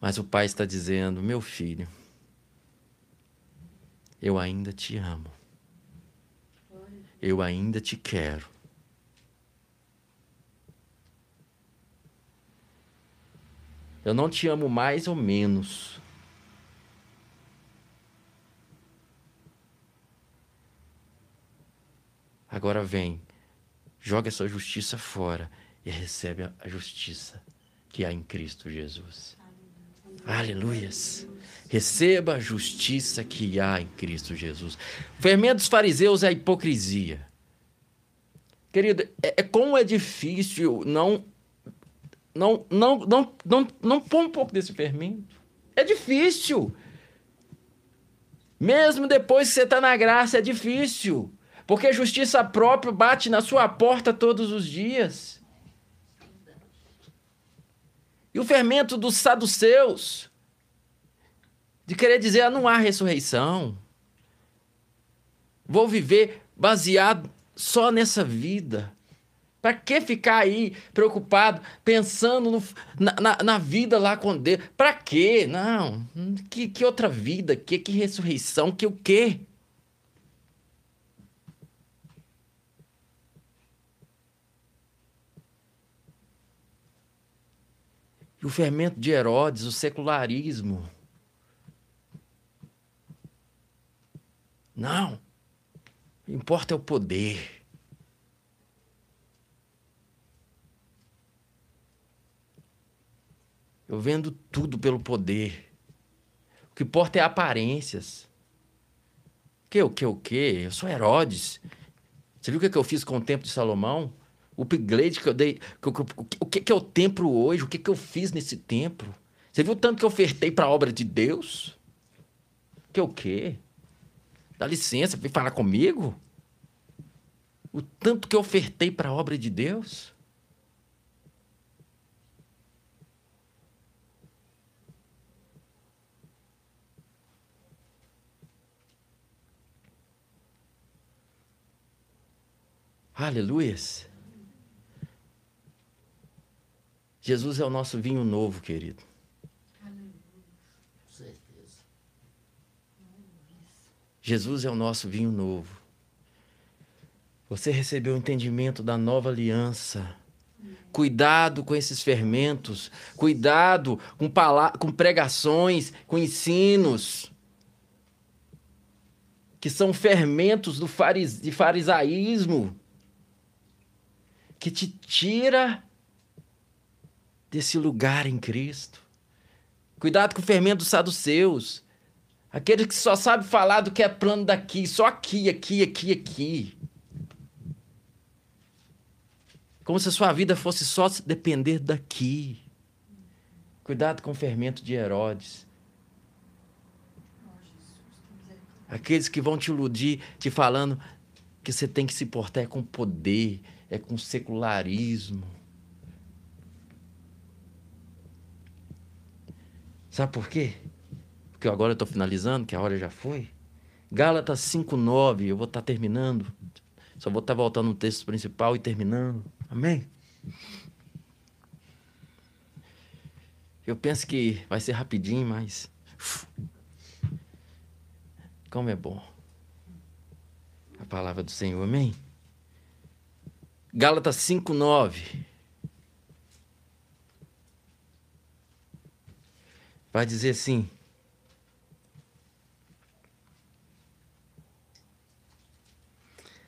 Mas o pai está dizendo: meu filho, eu ainda te amo. Eu ainda te quero. Eu não te amo mais ou menos. Agora vem, joga essa justiça fora e recebe a- justiça que há em Cristo Jesus. Aleluias. Receba a justiça que há em Cristo Jesus. Fermento dos fariseus é a hipocrisia. Querido, é, é como é difícil não não não não não não pôr um pouco desse fermento. É difícil. Mesmo depois que você está na graça, é difícil. Porque a justiça própria bate na sua porta todos os dias. E o fermento dos saduceus, de querer dizer, ah, não há ressurreição. Vou viver baseado só nessa vida. Para que ficar aí preocupado, pensando no- na, na- na vida lá com Deus? Para quê? Não. Que, que outra vida? Que, que ressurreição? Que o quê? O fermento de Herodes, o secularismo. Não. O que importa é o poder. Eu vendo tudo pelo poder. O que importa é aparências. Que, o que, o que? Eu sou Herodes. Você viu o que, que eu fiz com o templo de Salomão? O upgrade que eu dei. O que, que é o templo hoje? O que, que eu fiz nesse templo? Você viu o tanto que eu ofertei para a obra de Deus? Que o quê? Dá licença, vem falar comigo? O tanto que eu ofertei para a obra de Deus? Aleluias. Jesus é o nosso vinho novo, querido. Com certeza. Jesus é o nosso vinho novo. Você recebeu o entendimento da nova aliança. Cuidado com esses fermentos. Cuidado com, com pregações, com ensinos. Que são fermentos do faris de farisaísmo que te tira desse lugar em Cristo. Cuidado com o fermento dos saduceus. Aquele que só sabe falar do que é plano daqui, só aqui, aqui, aqui, aqui. Como se a sua vida fosse só depender daqui. Cuidado com o fermento de Herodes. Aqueles que vão te iludir, te falando que você tem que se portar com poder, é com secularismo. Sabe por quê? Porque agora eu estou finalizando, que a hora já foi. Gálatas 5,9, eu vou estar tá terminando. Só vou estar tá voltando no texto principal e terminando. Amém? Eu penso que vai ser rapidinho, mas. Como é bom. A palavra do Senhor, amém? Gálatas 5:9. Vai dizer assim: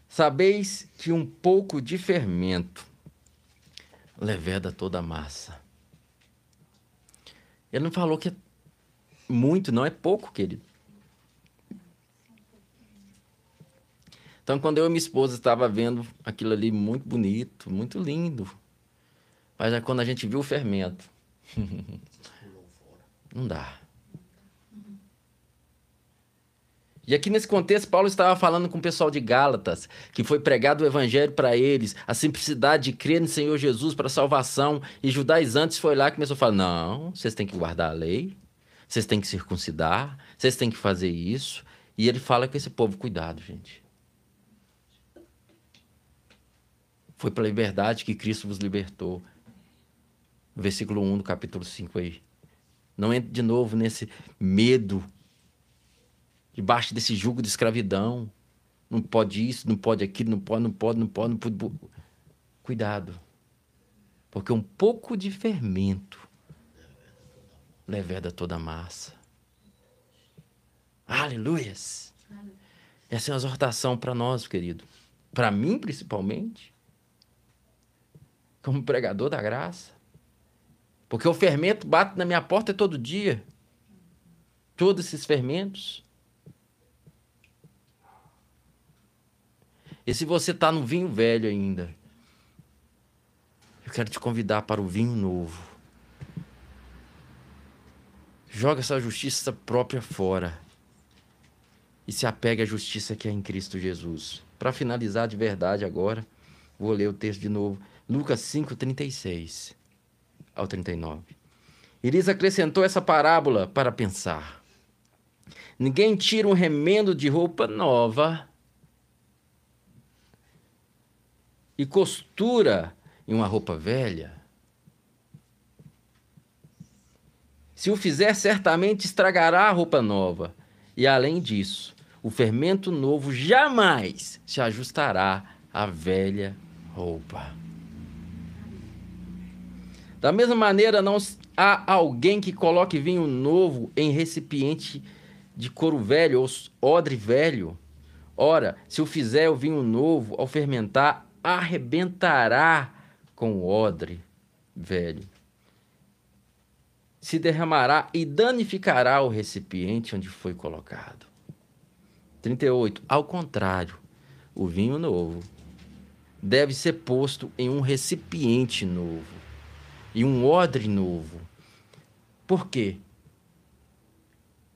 Sabeis que um pouco de fermento leveda toda a massa. Ele não falou que é muito, não é pouco, querido. Então, quando eu e minha esposa estava vendo aquilo ali muito bonito, muito lindo, mas é quando a gente viu o fermento, não dá. E aqui nesse contexto, Paulo estava falando com o pessoal de Gálatas, que foi pregado o evangelho para eles, a simplicidade de crer no Senhor Jesus para salvação. E judaizantes foi lá que começou a falar: não, vocês têm que guardar a lei, vocês têm que circuncidar, vocês têm que fazer isso. E ele fala com esse povo: cuidado, gente. Foi pela liberdade que Cristo vos libertou. Versículo 1 do capítulo 5 aí. Não entre de novo nesse medo, debaixo desse jugo de escravidão. Não pode isso, não pode aquilo, não pode, não pode, não pode, não pode. Cuidado. Porque um pouco de fermento leveda toda a massa. Aleluias! Essa é uma exortação para nós, querido. Para mim, principalmente como pregador da graça. Porque o fermento bate na minha porta todo dia. Todos esses fermentos. E se você está no vinho velho ainda, eu quero te convidar para o vinho novo. Joga essa justiça própria fora. E se apega à justiça que é em Cristo Jesus. Para finalizar de verdade agora, vou ler o texto de novo. Lucas 5, 36 ao 39. Elis acrescentou essa parábola para pensar. Ninguém tira um remendo de roupa nova e costura em uma roupa velha. Se o fizer, certamente estragará a roupa nova. E além disso, o fermento novo jamais se ajustará à velha roupa. Da mesma maneira, não há alguém que coloque vinho novo em recipiente de couro velho ou odre velho, Ora, se o fizer o vinho novo, ao fermentar, arrebentará com o odre velho. Se derramará e danificará o recipiente onde foi colocado. 38. Ao contrário, o vinho novo deve ser posto em um recipiente novo e um odre novo. Por quê?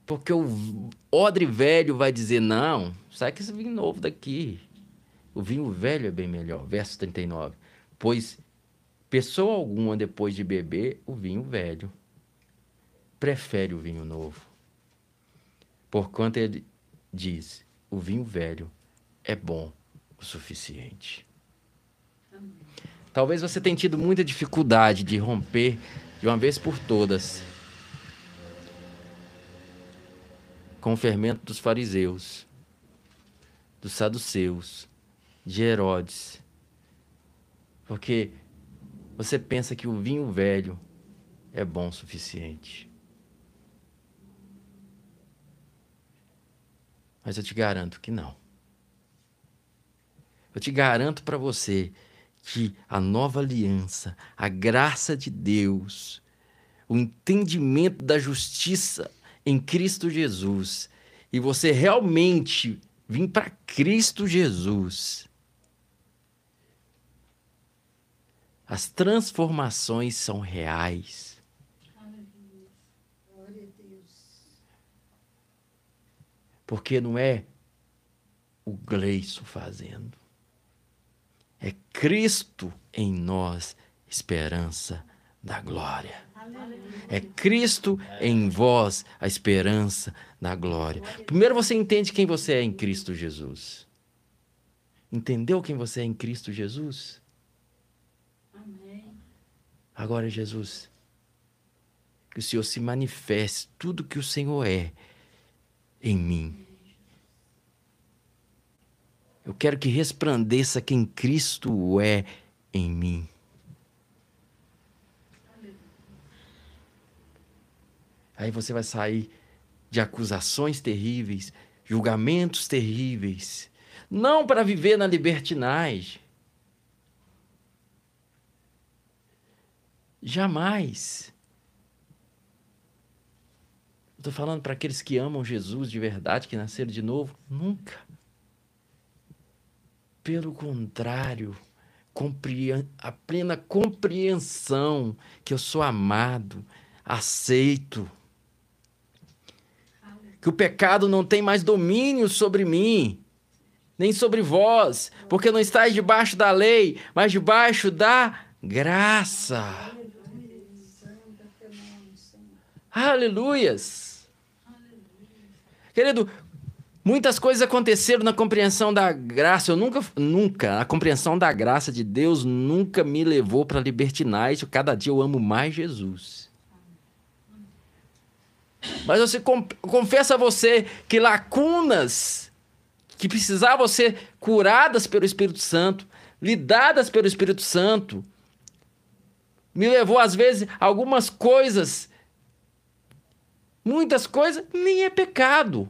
Porque o odre velho vai dizer: não, sai com esse vinho novo daqui. O vinho velho é bem melhor. Verso 39. Pois pessoa alguma, depois de beber o vinho velho, prefere o vinho novo. Porquanto ele diz: o vinho velho é bom o suficiente. Talvez você tenha tido muita dificuldade de romper de uma vez por todas com o fermento dos fariseus, dos saduceus, de Herodes. Porque você pensa que o vinho velho é bom o suficiente. Mas eu te garanto que não. Eu te garanto para você que a nova aliança, a graça de Deus, o entendimento da justiça em Cristo Jesus, e você realmente vir para Cristo Jesus, as transformações são reais. Porque não é o Gleiço fazendo. É Cristo em nós, esperança da glória. É Cristo em vós, a esperança da glória. Primeiro você entende quem você é em Cristo Jesus. Entendeu quem você é em Cristo Jesus? Agora, Jesus, que o Senhor se manifeste tudo que o Senhor é em mim. Eu quero que resplandeça quem Cristo é em mim. Aí você vai sair de acusações terríveis, julgamentos terríveis, não para viver na libertinagem. Jamais. Estou falando para aqueles que amam Jesus de verdade, que nasceram de novo. Nunca. Pelo contrário, a plena compreensão que eu sou amado, aceito. Que o pecado não tem mais domínio sobre mim, nem sobre vós, porque não estáis debaixo da lei, mas debaixo da graça. Aleluias. Querido, muitas coisas aconteceram na compreensão da graça. Eu nunca, nunca, a compreensão da graça de Deus nunca me levou para libertinagem. Cada dia eu amo mais Jesus. Mas você confessa a você que lacunas que precisavam ser curadas pelo Espírito Santo, lidadas pelo Espírito Santo, me levou às vezes algumas coisas Muitas coisas nem é pecado.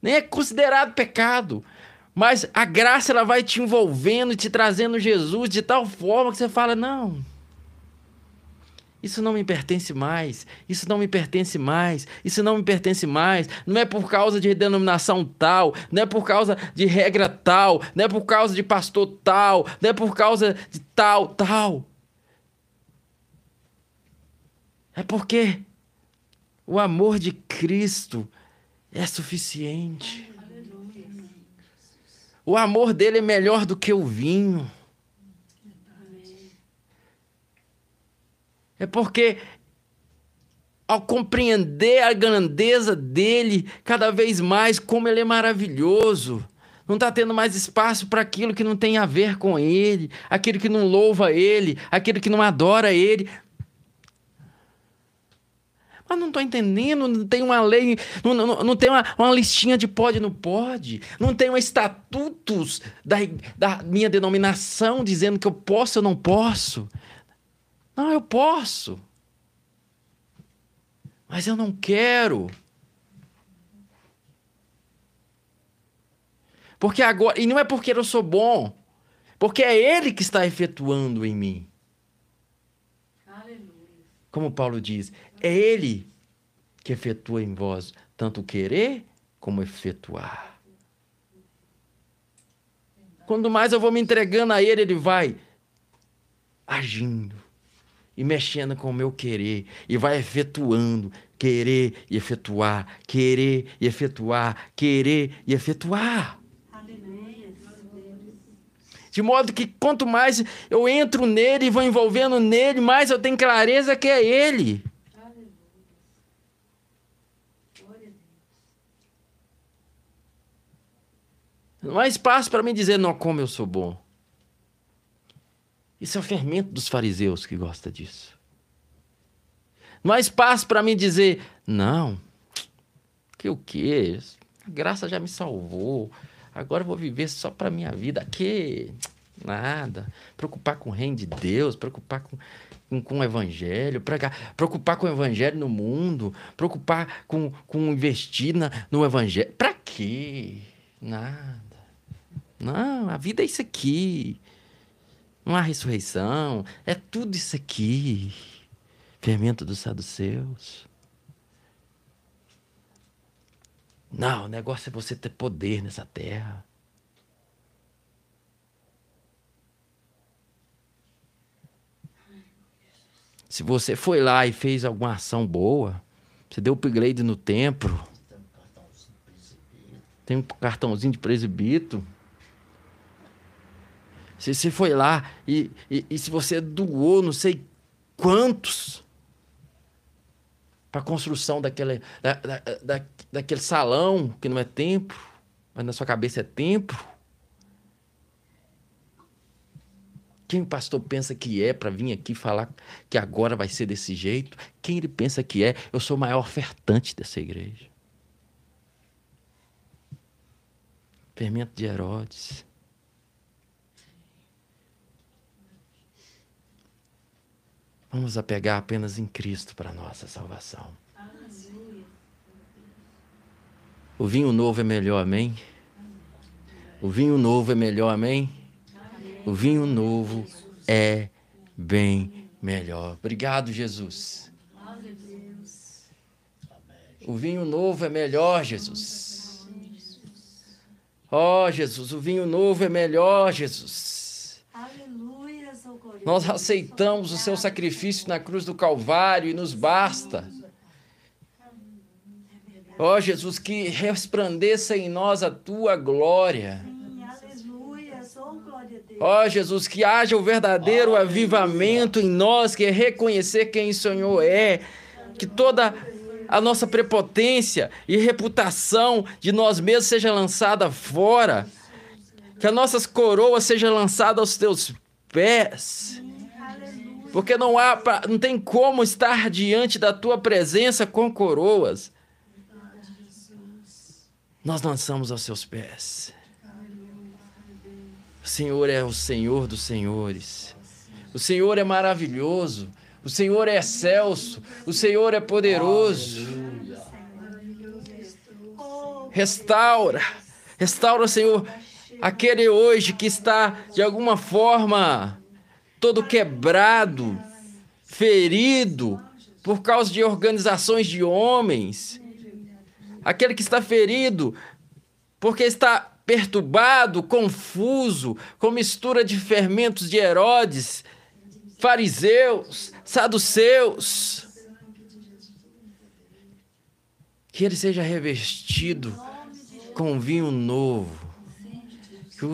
Nem é considerado pecado. Mas a graça ela vai te envolvendo e te trazendo Jesus de tal forma que você fala: não, isso não me pertence mais, isso não me pertence mais, isso não me pertence mais. Não é por causa de denominação tal, não é por causa de regra tal, não é por causa de pastor tal, não é por causa de tal, tal. É porque o amor de Cristo é suficiente. O amor dele é melhor do que o vinho. É porque, ao compreender a grandeza dele, cada vez mais, como ele é maravilhoso, não está tendo mais espaço para aquilo que não tem a ver com ele, aquilo que não louva ele, aquilo que não adora ele. Mas não estou entendendo, não tem uma lei, não, não, não tem uma, uma listinha de pode e não pode, não tem um estatutos da, da minha denominação dizendo que eu posso ou não posso. Não, eu posso. Mas eu não quero. Porque agora, e não é porque eu sou bom, porque é ele que está efetuando em mim. Aleluia. Como Paulo diz, é ele que efetua em vós tanto o querer como efetuar. Quando mais eu vou me entregando a ele, ele vai agindo e mexendo com o meu querer e vai efetuando, querer e efetuar, querer e efetuar, querer e efetuar. De modo que quanto mais eu entro nele e vou envolvendo nele, mais eu tenho clareza que é ele. Aleluia. Glória a Deus. Não há espaço para mim dizer, não, como eu sou bom. Isso é o fermento dos fariseus que gosta disso. Não há espaço para mim dizer, não, que o quê? A graça já me salvou. Agora eu vou viver só para minha vida. Que nada. Preocupar com o reino de Deus, preocupar com, com, com o evangelho, pregar, preocupar com o evangelho no mundo, preocupar com, com investir na, no evangelho. Para quê? Nada. Não, a vida é isso aqui. Não há ressurreição. É tudo isso aqui. Fermento dos saduceus. Não, o negócio é você ter poder nessa terra. Se você foi lá e fez alguma ação boa, você deu upgrade no templo, tem um cartãozinho de presbítero. Se você foi lá e, e, e se você doou não sei quantos para a construção daquele, da, da, da, daquele salão que não é templo, mas na sua cabeça é templo. Quem o pastor pensa que é para vir aqui falar que agora vai ser desse jeito? Quem ele pensa que é? Eu sou o maior ofertante dessa igreja. Fermento de Herodes. Vamos apegar apenas em Cristo para a nossa salvação. O vinho novo é melhor, amém? O vinho novo é melhor, amém? O vinho novo é bem melhor. Obrigado, Jesus. O vinho novo é melhor, Jesus. Ó oh, Jesus, o vinho novo é melhor, Jesus. Nós aceitamos o seu sacrifício na cruz do Calvário e nos basta. Ó oh, Jesus, que resplandeça em nós a tua glória. Ó oh, Jesus, que haja o verdadeiro avivamento em nós, que é reconhecer quem o Senhor é, que toda a nossa prepotência e reputação de nós mesmos seja lançada fora, que as nossas coroas sejam lançadas aos teus pés. Porque não há, pra- não tem como estar diante da tua presença com coroas. Nós lançamos aos seus pés. O Senhor é o Senhor dos senhores. O Senhor é maravilhoso. O Senhor é excelso. O Senhor é poderoso. Restaura. Restaura, Senhor, aquele hoje que está de alguma forma todo quebrado, ferido por causa de organizações de homens. Aquele que está ferido porque está perturbado, confuso, com mistura de fermentos de Herodes, fariseus, saduceus. Que ele seja revestido com vinho novo. Que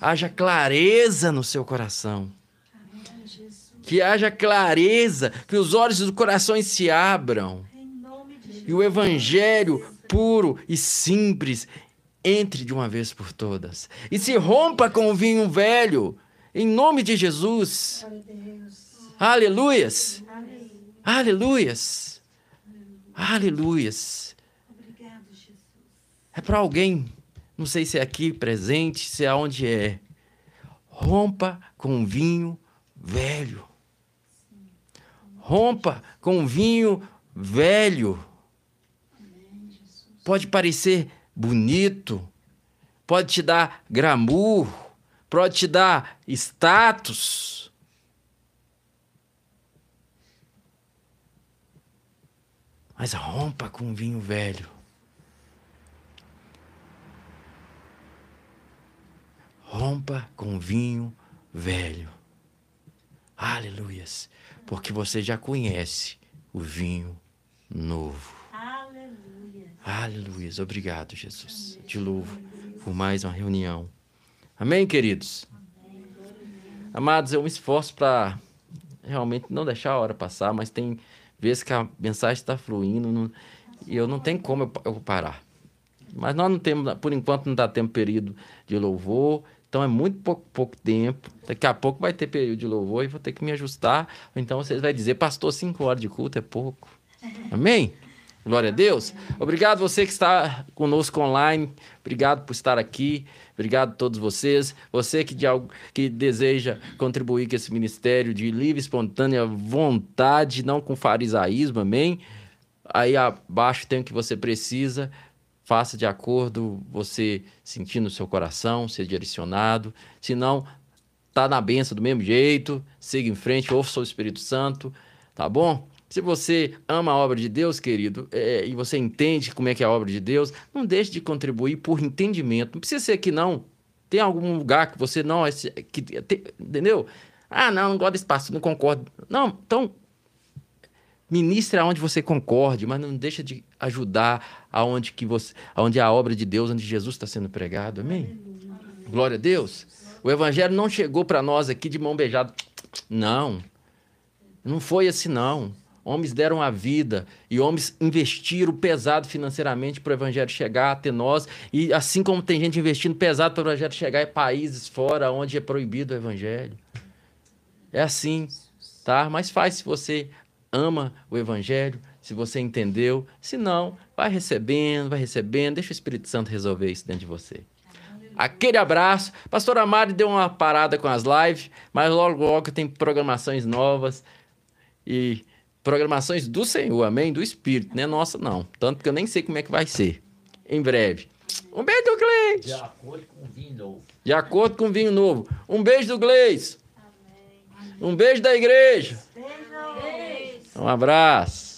haja clareza no seu coração. Que haja clareza, que os olhos do coração se abram. E o evangelho puro e simples entre de uma vez por todas. E se rompa com o vinho velho, em nome de Jesus. Aleluias! Aleluias! Aleluias! É para alguém, não sei se é aqui presente, se é onde é. Rompa com vinho velho. Rompa com vinho velho. Pode parecer bonito, pode te dar glamour, pode te dar status. Mas rompa com vinho velho. Rompa com vinho velho. Aleluias. Porque você já conhece o vinho novo. Aleluia. Aleluias. Obrigado, Jesus. Te louvo por mais uma reunião. Amém, queridos? Amados, eu me esforço para realmente não deixar a hora passar, mas tem vezes que a mensagem está fluindo não- e eu não tenho como eu, eu parar. Mas nós não temos, por enquanto, não dá tempo período de louvor, então é muito pouco, pouco tempo. Daqui a pouco vai ter período de louvor e vou ter que me ajustar. Então vocês vão dizer, pastor, cinco horas de culto é pouco. Amém? Glória a Deus. Obrigado você que está conosco online. Obrigado por estar aqui. Obrigado a todos vocês. Você que, de que deseja contribuir com esse ministério de livre, espontânea vontade, não com farisaísmo, amém? Aí abaixo tem o que você precisa. Faça de acordo, você sentir no seu coração, ser direcionado. Se não, tá na benção do mesmo jeito. Siga em frente, ouça o Espírito Santo, tá bom? Se você ama a obra de Deus, querido, é, e você entende como é que é a obra de Deus, não deixe de contribuir por entendimento. Não precisa ser que não. Tem algum lugar que você não... é Que, tem- entendeu? Ah, não, não gosto desse pastor, não concordo. Não, então ministre aonde você concorde, mas não deixa de ajudar aonde que você, aonde a obra de Deus, onde Jesus está sendo pregado. Amém? Glória a Deus. O evangelho não chegou para nós aqui de mão beijada. Não. Não foi assim não. Homens deram a vida e homens investiram pesado financeiramente para o evangelho chegar até nós. E assim como tem gente investindo pesado para o evangelho chegar em países fora onde é proibido o evangelho. É assim, tá? Mas faz se você ama o evangelho, se você entendeu. Se não, vai recebendo, vai recebendo. Deixa o Espírito Santo resolver isso dentro de você. Aquele abraço. Pastor Amari deu uma parada com as lives, mas logo, logo tem programações novas e programações do Senhor, amém? Do Espírito, não é nossa, não. Tanto que eu nem sei como é que vai ser. Em breve. Um beijo do Gleice. De acordo com o vinho novo. De acordo com o vinho novo. Um beijo do Gleice. Um beijo da igreja. Beijo. Um abraço.